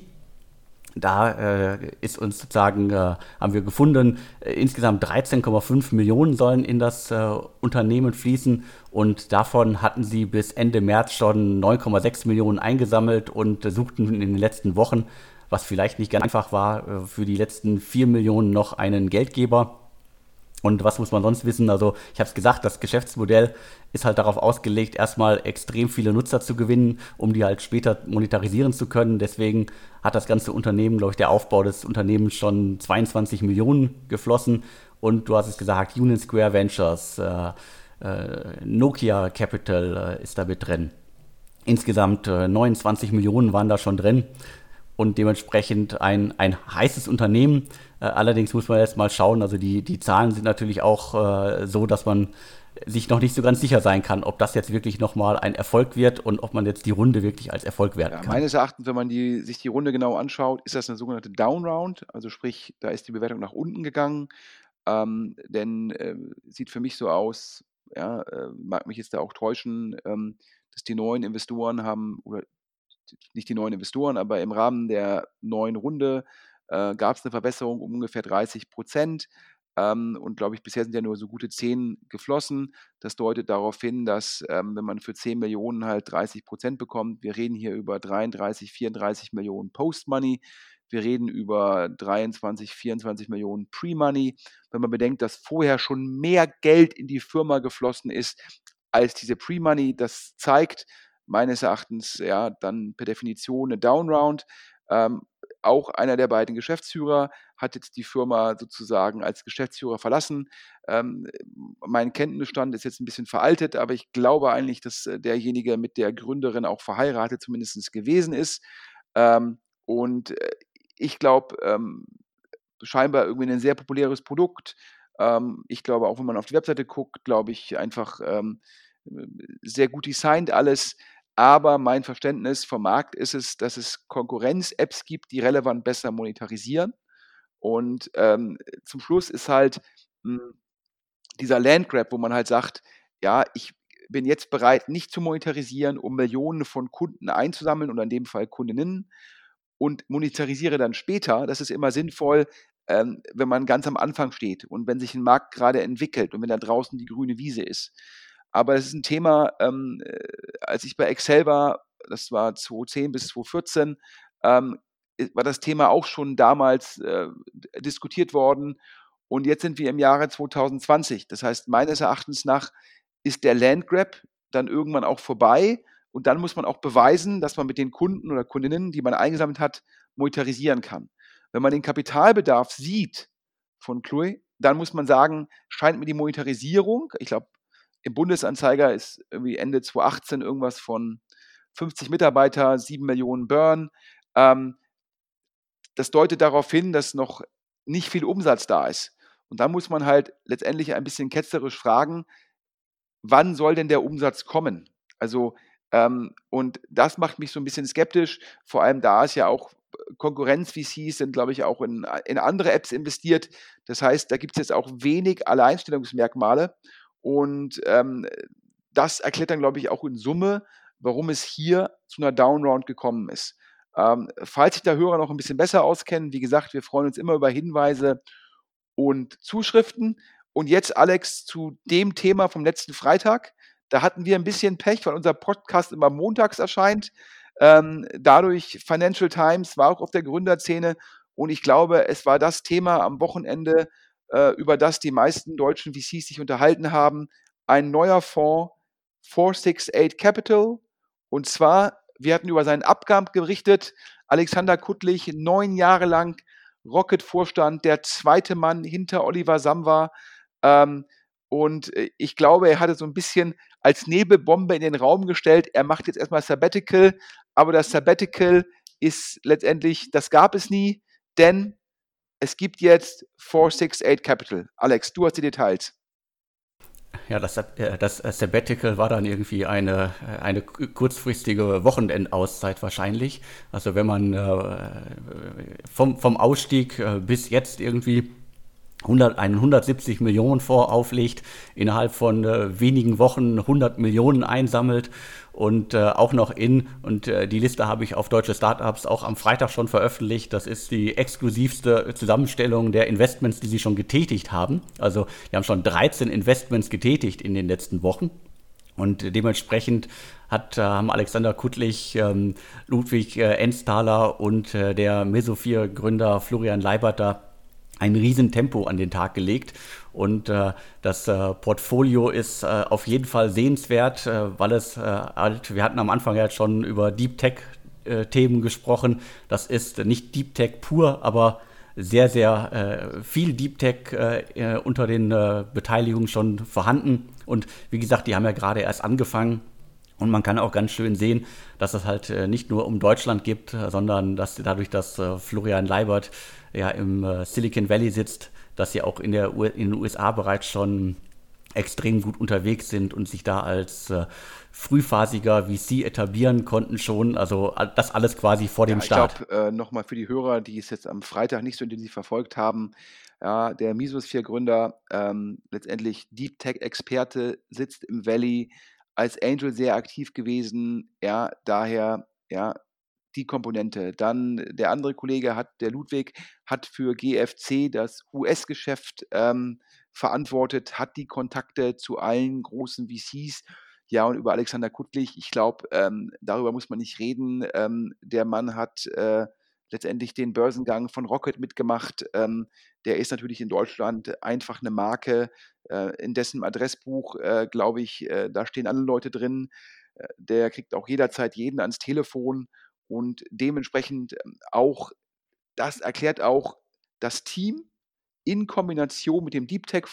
Speaker 1: Da äh, ist uns sozusagen, haben wir gefunden, insgesamt 13,5 Millionen sollen in das Unternehmen fließen. Und davon hatten sie bis Ende März schon 9,6 Millionen eingesammelt und suchten in den letzten Wochen was vielleicht nicht ganz einfach war, äh, für die letzten vier Millionen noch einen Geldgeber. Und was muss man sonst wissen? Also ich habe es gesagt, das Geschäftsmodell ist halt darauf ausgelegt, erstmal extrem viele Nutzer zu gewinnen, um die halt später monetarisieren zu können. Deswegen hat das ganze Unternehmen, glaube ich, der Aufbau des Unternehmens schon 22 Millionen geflossen. Und du hast es gesagt, Union Square Ventures, äh, äh, Nokia Capital äh, ist da mit drin. Insgesamt 29 äh, Millionen waren da schon drin und dementsprechend ein, ein heißes Unternehmen. Äh, allerdings muss man jetzt mal schauen, also die, die Zahlen sind natürlich auch äh, so, dass man sich noch nicht so ganz sicher sein kann, ob das jetzt wirklich nochmal ein Erfolg wird und ob man jetzt die Runde wirklich als Erfolg werten ja, kann.
Speaker 2: Meines Erachtens, wenn man die, sich die Runde genau anschaut, ist das eine sogenannte Down Round, also sprich, da ist die Bewertung nach unten gegangen, ähm, denn äh, sieht für mich so aus, ja, äh, mag mich jetzt da auch täuschen, ähm, dass die neuen Investoren haben oder nicht die neuen Investoren, aber im Rahmen der neuen Runde äh, gab es eine Verbesserung um ungefähr 30 Prozent. Ähm, und glaube ich, bisher sind ja nur so gute 10 geflossen. Das deutet darauf hin, dass ähm, wenn man für 10 Millionen halt 30 Prozent bekommt, wir reden hier über 33, 34 Millionen Post-Money, wir reden über 23, 24 Millionen Pre-Money. Wenn man bedenkt, dass vorher schon mehr Geld in die Firma geflossen ist als diese Pre-Money, das zeigt, meines Erachtens ja dann per Definition eine Downround. Ähm, auch einer der beiden Geschäftsführer hat jetzt die Firma sozusagen als Geschäftsführer verlassen. Ähm, mein Kenntnisstand ist jetzt ein bisschen veraltet, aber ich glaube eigentlich, dass äh, derjenige mit der Gründerin auch verheiratet zumindest gewesen ist. Ähm, und äh, ich glaube, ähm, scheinbar irgendwie ein sehr populäres Produkt. Ähm, ich glaube, auch wenn man auf die Webseite guckt, glaube ich einfach ähm, sehr gut designt alles. Aber mein Verständnis vom Markt ist es, dass es Konkurrenz-Apps gibt, die relevant besser monetarisieren. Und ähm, zum Schluss ist halt mh, hm, dieser Landgrab, wo man halt sagt, ja, ich bin jetzt bereit, nicht zu monetarisieren, um Millionen von Kunden einzusammeln oder in dem Fall Kundinnen und monetarisiere dann später. Das ist immer sinnvoll, ähm, wenn man ganz am Anfang steht und wenn sich ein Markt gerade entwickelt und wenn da draußen die grüne Wiese ist. Aber es ist ein Thema, ähm, äh, als ich bei Excel war, das war 2010 bis 2014, ähm, war das Thema auch schon damals äh, diskutiert worden. Und jetzt sind wir im Jahre 2020. Das heißt, meines Erachtens nach ist der Landgrab dann irgendwann auch vorbei. Und dann muss man auch beweisen, dass man mit den Kunden oder Kundinnen, die man eingesammelt hat, monetarisieren kann. Wenn man den Kapitalbedarf sieht von Chloe, dann muss man sagen, scheint mir die Monetarisierung, ich glaube, im Bundesanzeiger ist irgendwie Ende 2018 irgendwas von 50 Mitarbeiter, 7 Millionen Burn. Ähm, das deutet darauf hin, dass noch nicht viel Umsatz da ist. Und da muss man halt letztendlich ein bisschen ketzerisch fragen, wann soll denn der Umsatz kommen? Also, ähm, und das macht mich so ein bisschen skeptisch, vor allem da es ja auch Konkurrenz-VCs sind, glaube ich, auch in, in andere Apps investiert. Das heißt, da gibt es jetzt auch wenig Alleinstellungsmerkmale. Und ähm, das erklärt dann, glaube ich, auch in Summe, warum es hier zu einer Downround gekommen ist. Ähm, falls sich der Hörer noch ein bisschen besser auskennen, wie gesagt, wir freuen uns immer über Hinweise und Zuschriften. Und jetzt, Alex, zu dem Thema vom letzten Freitag. Da hatten wir ein bisschen Pech, weil unser Podcast immer montags erscheint. Ähm, dadurch Financial Times war auch auf der Gründerszene und ich glaube, es war das Thema am Wochenende, über das die meisten deutschen VCs sich unterhalten haben. Ein neuer Fonds, 468 Capital. Und zwar, wir hatten über seinen Abgang berichtet. Alexander Kuttlich, neun Jahre lang Rocket-Vorstand, der zweite Mann hinter Oliver Samwa. Ähm, und äh, ich glaube, er hatte so ein bisschen als Nebelbombe in den Raum gestellt, er macht jetzt erstmal Sabbatical, aber das Sabbatical ist letztendlich, das gab es nie, denn es gibt jetzt 468 Capital. Alex, du hast die Details.
Speaker 1: Ja, das, äh, das Sabbatical war dann irgendwie eine, eine kurzfristige Wochenendauszeit wahrscheinlich. Also wenn man äh, vom, vom Ausstieg äh, bis jetzt irgendwie 100, einen 170 Millionen Fonds auflegt, innerhalb von äh, wenigen Wochen 100 Millionen einsammelt und äh, auch noch in, und äh, die Liste habe ich auf deutsche Startups auch am Freitag schon veröffentlicht, das ist die exklusivste Zusammenstellung der Investments, die sie schon getätigt haben. Also die haben schon 13 Investments getätigt in den letzten Wochen. Und dementsprechend hat, äh, haben Alexander Kuttlich, ähm, Ludwig äh, Ensthaler und äh, der Mesophir-Gründer Florian Leibert da ein Riesentempo an den Tag gelegt. Und äh, das äh, Portfolio ist äh, auf jeden Fall sehenswert, äh, weil es äh, halt, wir hatten am Anfang ja schon über Deep Tech äh, Themen gesprochen. Das ist nicht Deep Tech pur, aber sehr, sehr viel Deep Tech unter den Beteiligungen schon vorhanden. Und wie gesagt, die haben ja gerade erst angefangen. Und man kann auch ganz schön sehen, dass es halt nicht nur um Deutschland gibt, sondern dass dadurch, dass Florian Leibert ja im äh, Silicon Valley sitzt, dass sie auch in, der in den USA bereits schon extrem gut unterwegs sind und sich da als äh, frühphasiger VC etablieren konnten schon. Also das alles quasi vor dem
Speaker 2: ja,
Speaker 1: Start.
Speaker 2: Ich glaube, äh, nochmal für die Hörer, die es jetzt am Freitag nicht so intensiv verfolgt haben, ja, der Mesosphere-Gründer, ähm, letztendlich Deep Tech-Experte, sitzt im Valley, als Angel sehr aktiv gewesen, ja, daher ja, die Komponente. Dann der andere Kollege hat, der Ludwig, hat für GFC das US-Geschäft ähm, verantwortet, hat die Kontakte zu allen großen VCs. Ja, und über Alexander Kuttlich, ich glaube, ähm, darüber muss man nicht reden. Ähm, der Mann hat äh, letztendlich den Börsengang von Rocket mitgemacht. Ähm, der ist natürlich in Deutschland einfach eine Marke. Äh, in dessen Adressbuch, äh, glaube ich, äh, da stehen alle Leute drin. Der kriegt auch jederzeit jeden ans Telefon und dementsprechend ähm, auch, das erklärt auch das Team in Kombination mit dem Deep Tech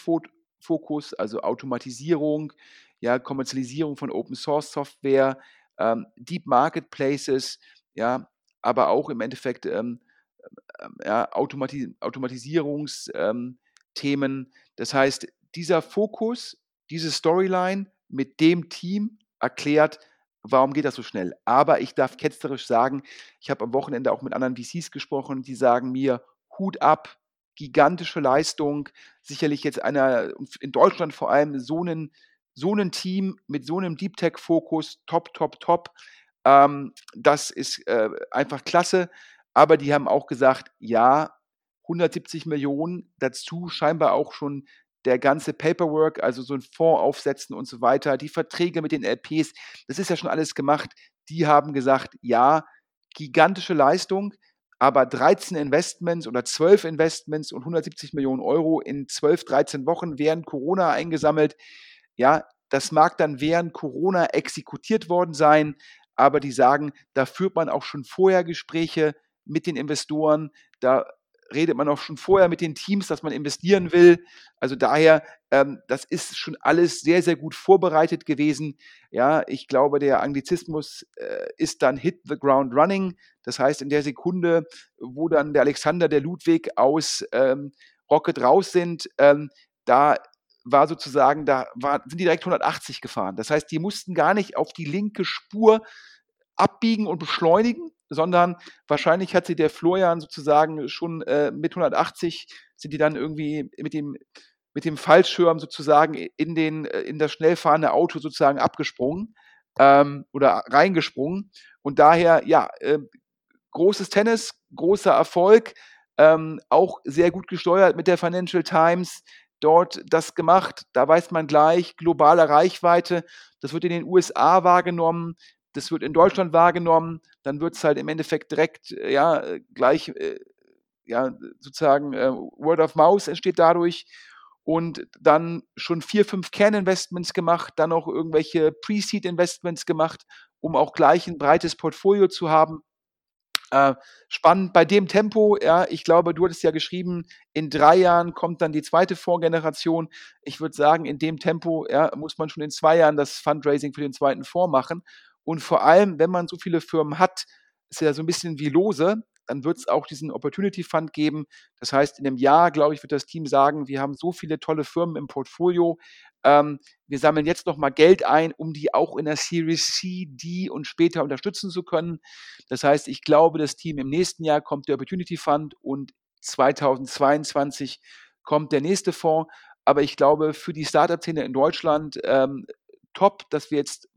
Speaker 2: Fokus, also Automatisierung, ja, Kommerzialisierung von Open Source Software, ähm, Deep Marketplaces, ja, aber auch im Endeffekt ähm, ja, Automatis Automatisierungsthemen. Ähm, das heißt, dieser Fokus, diese Storyline mit dem Team erklärt, warum geht das so schnell? Aber ich darf ketzerisch sagen, ich habe am Wochenende auch mit anderen VCs gesprochen, die sagen mir, Hut ab, gigantische Leistung, sicherlich jetzt einer, in Deutschland vor allem, so ein so einen Team mit so einem Deep Tech-Fokus, top, top, top. Ähm, das ist äh, einfach klasse. Aber die haben auch gesagt, ja, 170 Millionen, dazu scheinbar auch schon der ganze Paperwork, also so ein Fonds aufsetzen und so weiter, die Verträge mit den LPs, das ist ja schon alles gemacht. Die haben gesagt, ja, gigantische Leistung, aber 13 Investments oder 12 Investments und 170 Millionen Euro in 12, 13 Wochen während Corona eingesammelt. Ja, das mag dann während Corona exekutiert worden sein, aber die sagen, da führt man auch schon vorher Gespräche mit den Investoren, da redet man auch schon vorher mit den Teams, dass man investieren will. Also daher, ähm, das ist schon alles sehr, sehr gut vorbereitet gewesen. Ja, ich glaube, der Anglizismus äh, ist dann Hit the Ground Running. Das heißt, in der Sekunde, wo dann der Alexander, der Ludwig aus ähm, Rocket raus sind, ähm, da war sozusagen, da war, sind die direkt 180 gefahren. Das heißt, die mussten gar nicht auf die linke Spur abbiegen und beschleunigen, sondern wahrscheinlich hat sie der Florian sozusagen schon äh, mit 180 sind die dann irgendwie mit dem mit dem Fallschirm sozusagen in den äh, in das schnell fahrende Auto sozusagen abgesprungen ähm, oder reingesprungen und daher ja äh, großes Tennis, großer Erfolg, ähm, auch sehr gut gesteuert mit der Financial Times dort das gemacht. Da weiß man gleich, globale Reichweite. Das wird in den USA wahrgenommen das wird in Deutschland wahrgenommen, dann wird es halt im Endeffekt direkt, äh, ja, gleich, äh, ja, sozusagen äh, Word of Mouse entsteht dadurch und dann schon vier, fünf Kerninvestments gemacht, dann auch irgendwelche Pre-Seed-Investments gemacht, um auch gleich ein breites Portfolio zu haben. Äh, spannend bei dem Tempo, ja, ich glaube, du hattest ja geschrieben, in drei Jahren kommt dann die zweite Fondsgeneration. Ich würde sagen, in dem Tempo ja, muss man schon in zwei Jahren das Fundraising für den zweiten Fonds machen. Und vor allem, wenn man so viele Firmen hat, ist ja so ein bisschen wie Lose, dann wird es auch diesen Opportunity Fund geben. Das heißt, in einem Jahr, glaube ich, wird das Team sagen, wir haben so viele tolle Firmen im Portfolio. Ähm, wir sammeln jetzt nochmal Geld ein, um die auch in der Series C, D und später unterstützen zu können. Das heißt, ich glaube, das Team im nächsten Jahr kommt der Opportunity Fund und 2022 kommt der nächste Fonds. Aber ich glaube, für die Startup-Szene in Deutschland ähm, top, dass wir jetzt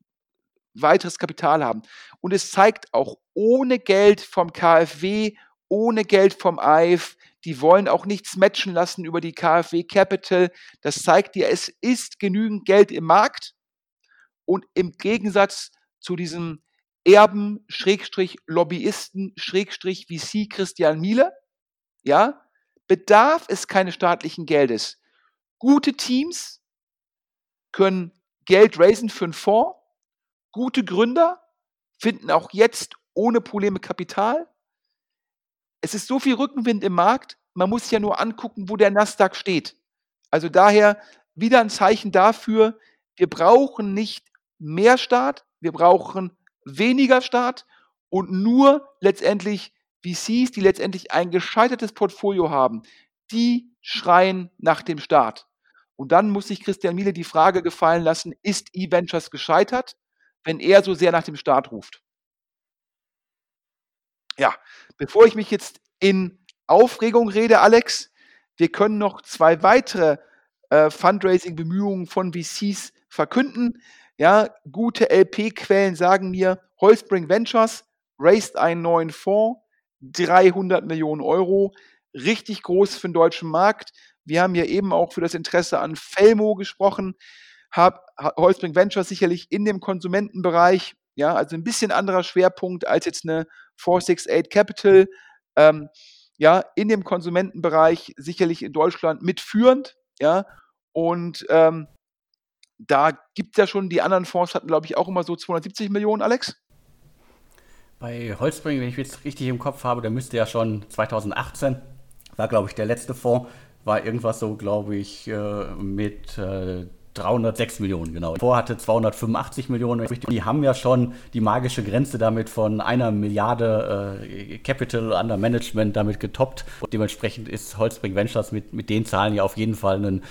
Speaker 2: weiteres Kapital haben. Und es zeigt auch, ohne Geld vom KfW, ohne Geld vom AIF, die wollen auch nichts matchen lassen über die KfW Capital. Das zeigt dir, es ist genügend Geld im Markt. Und im Gegensatz zu diesem Erben, Schrägstrich, Lobbyisten, Schrägstrich, VC Christian Miele, ja, bedarf es keine staatlichen Geldes. Gute Teams können Geld raisen für einen Fonds Gute Gründer finden auch jetzt ohne Probleme Kapital. Es ist so viel Rückenwind im Markt, man muss sich ja nur angucken, wo der Nasdaq steht. Also daher wieder ein Zeichen dafür, wir brauchen nicht mehr Staat, wir brauchen weniger Staat und nur letztendlich VCs, die letztendlich ein gescheitertes Portfolio haben, die schreien nach dem Staat. Und dann muss sich Christian Miele die Frage gefallen lassen, ist E-Ventures gescheitert? Wenn er so sehr nach dem Staat ruft. Ja, bevor ich mich jetzt in Aufregung rede, Alex, wir können noch zwei weitere äh, Fundraising-Bemühungen von VCs verkünden. Ja, gute LP-Quellen sagen mir, Holzbring Ventures raised einen neuen Fonds, 300 Millionen Euro, richtig groß für den deutschen Markt. Wir haben ja eben auch für das Interesse an Felmo gesprochen habe Holzbrink Ventures sicherlich in dem Konsumentenbereich, ja, also ein bisschen anderer Schwerpunkt als jetzt eine 468 Capital, ähm, ja, in dem Konsumentenbereich sicherlich in Deutschland mitführend, ja, und ähm, da gibt es ja schon, die anderen Fonds hatten, glaube ich, auch immer so 270 Millionen, Alex.
Speaker 1: Bei Holzbring, wenn ich jetzt richtig im Kopf habe, der müsste ja schon 2018, war, glaube ich, der letzte Fonds, war irgendwas so, glaube ich, äh, mit äh, 306 Millionen, genau. Vorher hatte 285 Millionen. Die haben ja schon die magische Grenze damit von einer Milliarde äh, Capital under Management damit getoppt. Und dementsprechend ist Holzbring Ventures mit, mit den Zahlen ja auf jeden Fall ein,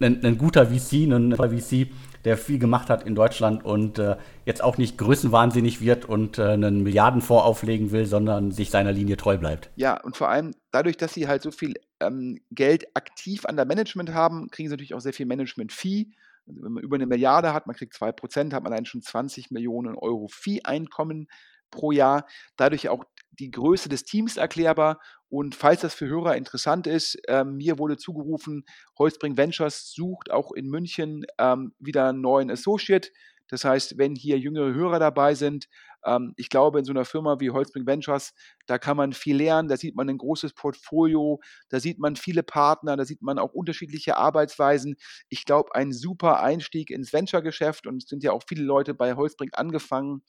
Speaker 1: ein, ein guter VC, ein VC, der viel gemacht hat in Deutschland und äh, jetzt auch nicht größenwahnsinnig wird und äh, einen Milliardenfonds auflegen will, sondern sich seiner Linie treu bleibt.
Speaker 2: Ja, und vor allem dadurch, dass sie halt so viel ähm, Geld aktiv an der Management haben, kriegen sie natürlich auch sehr viel Management-Fee. Also wenn man über eine Milliarde hat, man kriegt 2%, hat man allein schon 20 Millionen Euro Fee-Einkommen pro Jahr. Dadurch auch die Größe des Teams erklärbar. Und falls das für Hörer interessant ist, ähm, mir wurde zugerufen, Holzbring Ventures sucht auch in München ähm, wieder einen neuen Associate. Das heißt, wenn hier jüngere Hörer dabei sind, ähm, ich glaube, in so einer Firma wie Holzbring Ventures, da kann man viel lernen, da sieht man ein großes Portfolio, da sieht man viele Partner, da sieht man auch unterschiedliche Arbeitsweisen. Ich glaube, ein super Einstieg ins Venture-Geschäft und es sind ja auch viele Leute bei Holzbring angefangen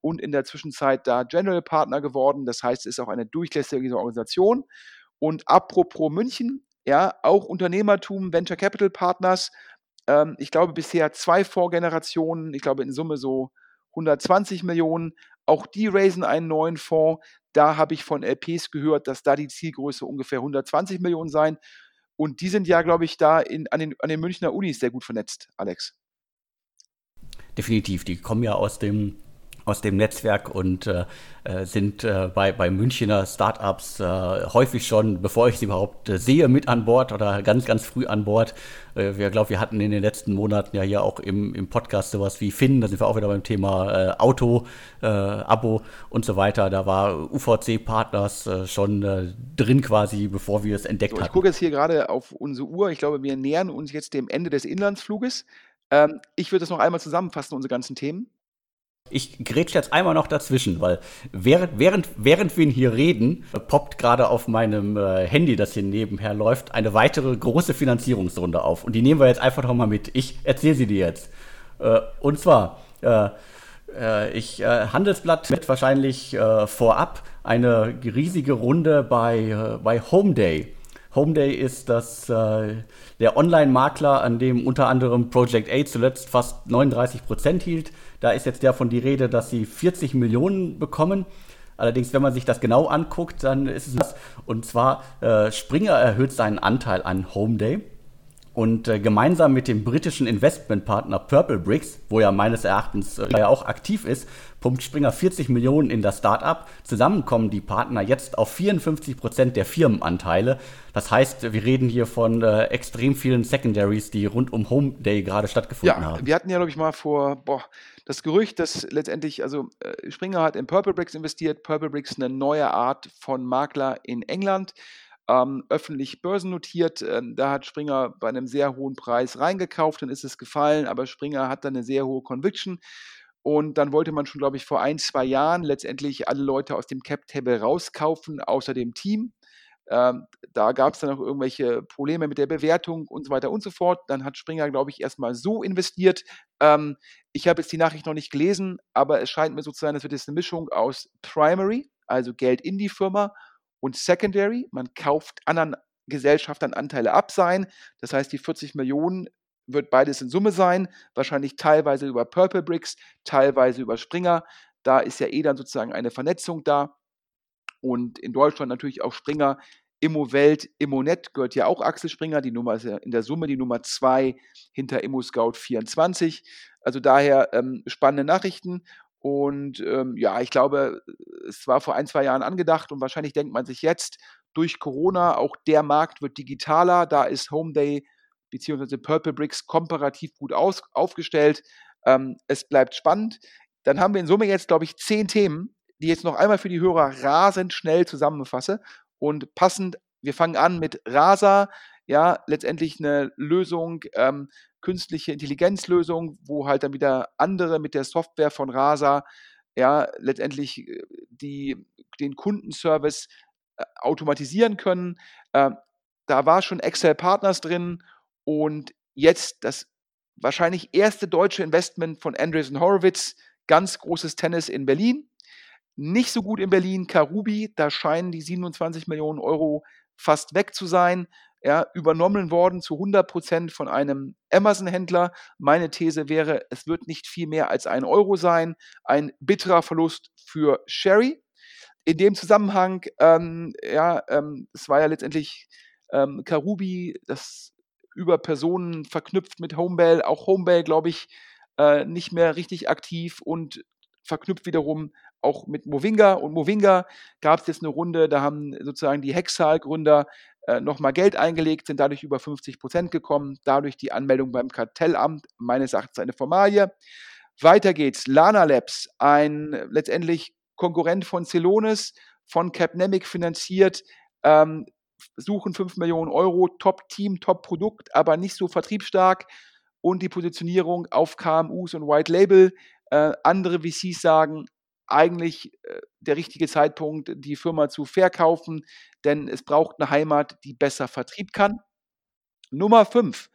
Speaker 2: und in der Zwischenzeit da General Partner geworden. Das heißt, es ist auch eine durchlässige Organisation. Und apropos München, ja, auch Unternehmertum, Venture Capital Partners, ähm, ich glaube bisher zwei Vorgenerationen, ich glaube in Summe so 120 Millionen. Auch die raisen einen neuen Fonds. Da habe ich von LPs gehört, dass da die Zielgröße ungefähr 120 Millionen sein. Und die sind ja, glaube ich, da in, an, den, an den Münchner Unis sehr gut vernetzt, Alex.
Speaker 1: Definitiv, die kommen ja aus dem aus dem Netzwerk und äh, äh, sind äh, bei, bei Münchner Startups äh, häufig schon, bevor ich sie überhaupt äh, sehe, mit an Bord oder ganz, ganz früh an Bord. Äh, wir glaube, wir hatten in den letzten Monaten ja hier auch im, im Podcast sowas wie Finn, da sind wir auch wieder beim Thema Auto, Abo und so weiter. Da war UVC-Partners schon drin quasi, bevor wir es entdeckt
Speaker 2: so,
Speaker 1: hatten.
Speaker 2: Ich gucke jetzt hier gerade auf unsere Uhr. Ich glaube, wir nähern uns jetzt dem Ende des Inlandsfluges. Ähm, ich würde das noch einmal zusammenfassen, unsere ganzen Themen.
Speaker 1: Ich grätsch jetzt einmal noch dazwischen, weil während, während, während wir hier reden, poppt gerade auf meinem äh, Handy, das hier nebenher läuft, eine weitere große Finanzierungsrunde auf. Und die nehmen wir jetzt einfach noch mal mit. Ich erzähle sie dir jetzt. Äh, und zwar, äh, äh ich, äh, Handelsblatt wird wahrscheinlich äh, vorab eine riesige Runde bei, bei Home Day. Home Day ist das, der Online-Makler, an dem unter anderem Project A zuletzt fast 39 Prozent hielt da ist jetzt davon die Rede, dass sie 40 Millionen bekommen. Allerdings, wenn man sich das genau anguckt, dann ist es das. Und zwar, äh, Springer erhöht seinen Anteil an Home Day. Und äh, gemeinsam mit dem britischen Investmentpartner Purple Bricks, wo er meines Erachtens äh, ja auch aktiv ist, pumpt Springer 40 Millionen in das Startup. Zusammen kommen die Partner jetzt auf 54 Prozent der Firmenanteile. Das heißt, wir reden hier von äh, extrem vielen Secondaries, die rund um Home Day gerade stattgefunden
Speaker 2: ja,
Speaker 1: haben.
Speaker 2: Wir hatten ja, glaube ich, mal vor, boah, das Gerücht, dass letztendlich, also äh, Springer hat in Purple Bricks investiert. Purple Bricks eine neue Art von Makler in England ähm, öffentlich börsennotiert. Ähm, da hat Springer bei einem sehr hohen Preis reingekauft, dann ist es gefallen, aber Springer hat dann eine sehr hohe Conviction. Und dann wollte man schon, glaube ich, vor ein, zwei Jahren letztendlich alle Leute aus dem Cap-Table rauskaufen, außer dem Team. Ähm, da gab es dann auch irgendwelche Probleme mit der Bewertung und so weiter und so fort. Dann hat Springer, glaube ich, erstmal so investiert. Ähm, ich habe jetzt die Nachricht noch nicht gelesen, aber es scheint mir so zu sein, es wird jetzt eine Mischung aus Primary, also Geld in die Firma, und Secondary, man kauft anderen Gesellschaftern Anteile ab sein. Das heißt, die 40 Millionen wird beides in Summe sein, wahrscheinlich teilweise über Purple Bricks, teilweise über Springer. Da ist ja eh dann sozusagen eine Vernetzung da. Und in Deutschland natürlich auch Springer. Immo-Welt, Immonet gehört ja auch Axel Springer. Die Nummer ist ja in der Summe die Nummer 2 hinter Immo Scout 24. Also daher ähm, spannende Nachrichten. Und ähm, ja, ich glaube, es war vor ein, zwei Jahren angedacht und wahrscheinlich denkt man sich jetzt, durch Corona, auch der Markt wird digitaler. Da ist Homeday bzw. Purple Bricks komparativ gut aus, aufgestellt. Ähm, es bleibt spannend. Dann haben wir in Summe jetzt, glaube ich, zehn Themen, die jetzt noch einmal für die Hörer rasend schnell zusammenfasse. Und passend, wir fangen an mit Rasa, ja, letztendlich eine Lösung, ähm, künstliche Intelligenzlösung, wo halt dann wieder andere mit der Software von Rasa ja letztendlich äh, die, den Kundenservice äh, automatisieren können. Äh, da war schon Excel Partners drin und jetzt das wahrscheinlich erste deutsche Investment von Andreessen Horowitz, ganz großes Tennis in Berlin. Nicht so gut in Berlin, Karubi, da scheinen die 27 Millionen Euro fast weg zu sein ja, übernommen worden zu 100 Prozent von einem Amazon-Händler. Meine These wäre, es wird nicht viel mehr als ein Euro sein. Ein bitterer Verlust für Sherry. In dem Zusammenhang, ähm, ja, ähm, es war ja letztendlich ähm, Karubi, das über Personen verknüpft mit Homebell. Auch Homebell, glaube ich, äh, nicht mehr richtig aktiv und verknüpft wiederum auch mit Movinga. Und Movinga gab es jetzt eine Runde, da haben sozusagen die Hexal-Gründer äh, nochmal Geld eingelegt, sind dadurch über 50 Prozent gekommen, dadurch die Anmeldung beim Kartellamt, meines Erachtens eine Formalie. Weiter geht's, Lana Labs, ein letztendlich Konkurrent von Celonis, von Capnemic finanziert, ähm, suchen 5 Millionen Euro, Top-Team, Top-Produkt, aber nicht so vertriebsstark und die Positionierung auf KMUs und White Label. Äh, andere VCs sagen, eigentlich äh, der richtige Zeitpunkt, die Firma zu verkaufen, denn es braucht eine Heimat, die besser Vertrieb kann. Nummer 5.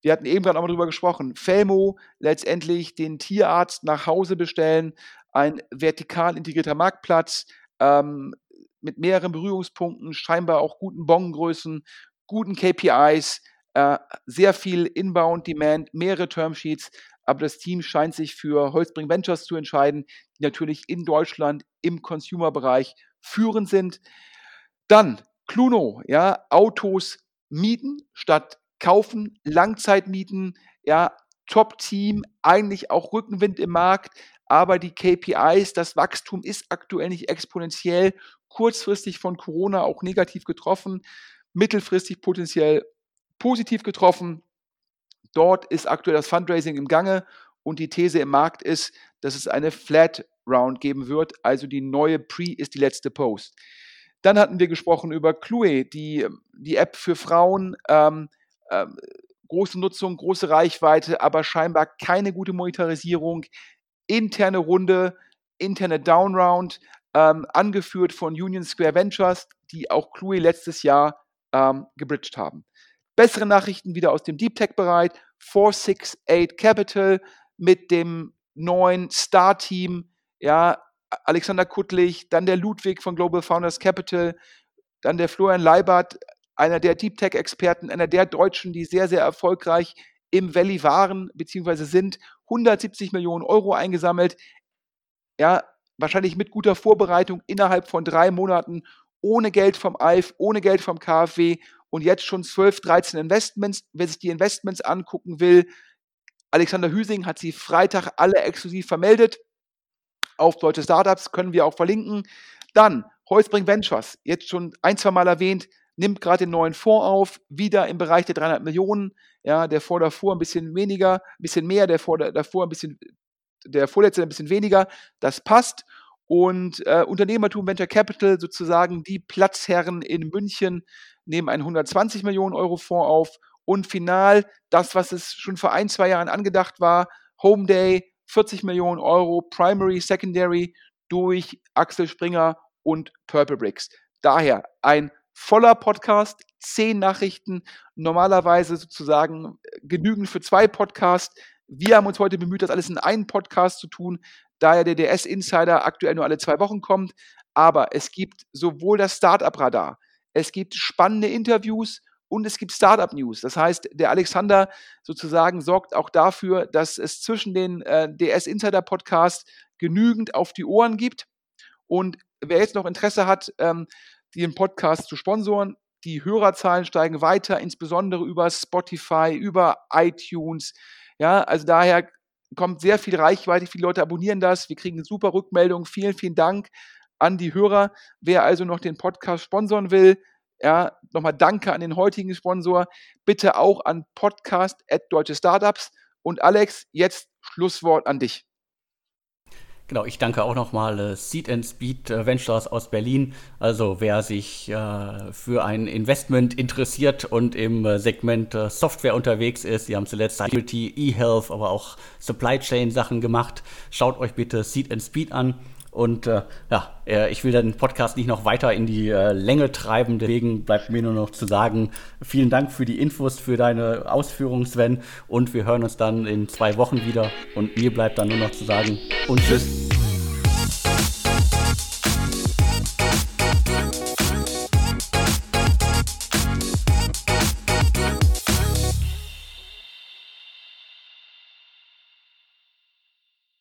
Speaker 2: Wir hatten eben gerade auch mal drüber gesprochen. Felmo letztendlich den Tierarzt nach Hause bestellen, ein vertikal integrierter Marktplatz ähm, mit mehreren Berührungspunkten, scheinbar auch guten Bongrößen, guten KPIs, äh, sehr viel Inbound Demand, mehrere Termsheets, aber das Team scheint sich für Holzbring Ventures zu entscheiden, die natürlich in Deutschland im Consumer-Bereich führend sind. Dann Cluno, ja, Autos mieten statt kaufen, Langzeitmieten, ja, Top-Team, eigentlich auch Rückenwind im Markt, aber die KPIs, das Wachstum ist aktuell nicht exponentiell, kurzfristig von Corona auch negativ getroffen, mittelfristig potenziell positiv getroffen. Dort ist aktuell das Fundraising im Gange und die These im Markt ist, dass es eine Flat Round geben wird, also die neue Pre ist die letzte Post. Dann hatten wir gesprochen über Clue, die, die App für Frauen, ähm, ähm, große Nutzung, große Reichweite, aber scheinbar keine gute Monetarisierung, interne Runde, interne Downround, ähm, angeführt von Union Square Ventures, die auch Clue letztes Jahr ähm, gebridged haben. Bessere Nachrichten wieder aus dem Deep Tech-Bereich. 468 Capital mit dem neuen Star-Team, ja, Alexander Kuttlich, dann der Ludwig von Global Founders Capital, dann der Florian Leibert, einer der Deep Tech-Experten, einer der Deutschen, die sehr, sehr erfolgreich im Valley waren bzw. sind, 170 Millionen Euro eingesammelt. Ja, wahrscheinlich mit guter Vorbereitung innerhalb von drei Monaten, ohne Geld vom ALF, ohne Geld vom KfW und jetzt schon 12, 13 Investments. Wer sich die Investments angucken will, Alexander Hüsing hat sie Freitag alle exklusiv vermeldet. Auf deutsche Startups können wir auch verlinken. Dann Heusbring Ventures, jetzt schon ein, zwei Mal erwähnt, nimmt gerade den neuen Fonds auf, wieder im Bereich der 300 Millionen. Ja, der vor davor ein bisschen weniger, ein bisschen mehr, der vor davor ein bisschen, der vorletzte ein bisschen weniger. Das passt. Und äh, Unternehmertum Venture Capital, sozusagen die Platzherren in München, nehmen einen 120 Millionen Euro Fonds auf. Und final das, was es schon vor ein, zwei Jahren angedacht war, Home Day, 40 Millionen Euro, Primary, Secondary durch Axel Springer und Purple Bricks. Daher ein voller Podcast, zehn Nachrichten, normalerweise sozusagen genügend für zwei Podcasts. Wir haben uns heute bemüht, das alles in einen Podcast zu tun, da ja der DS Insider aktuell nur alle zwei Wochen kommt. Aber es gibt sowohl das Startup-Radar, es gibt spannende Interviews und es gibt Startup News. Das heißt, der Alexander sozusagen sorgt auch dafür, dass es zwischen den äh, DS Insider Podcasts genügend auf die Ohren gibt. Und wer jetzt noch Interesse hat, ähm, den Podcast zu sponsoren. Die Hörerzahlen steigen weiter, insbesondere über Spotify, über iTunes. Ja, also daher kommt sehr viel Reichweite, viele Leute abonnieren das. Wir kriegen super Rückmeldung. Vielen, vielen Dank an die Hörer. Wer also noch den Podcast sponsoren will, ja, nochmal Danke an den heutigen Sponsor. Bitte auch an Podcast at Deutsche Startups. Und Alex, jetzt Schlusswort an dich.
Speaker 1: Genau, ich danke auch nochmal äh, Seed and Speed äh, Ventures aus Berlin. Also wer sich äh, für ein Investment interessiert und im äh, Segment äh, Software unterwegs ist, die haben zuletzt Security, E-Health, aber auch Supply Chain Sachen gemacht, schaut euch bitte Seed and Speed an. Und äh, ja, ich will den Podcast nicht noch weiter in die Länge treiben, deswegen bleibt mir nur noch zu sagen, vielen Dank für die Infos, für deine Ausführungen, Sven. Und wir hören uns dann in zwei Wochen wieder. Und mir bleibt dann nur noch zu sagen und tschüss.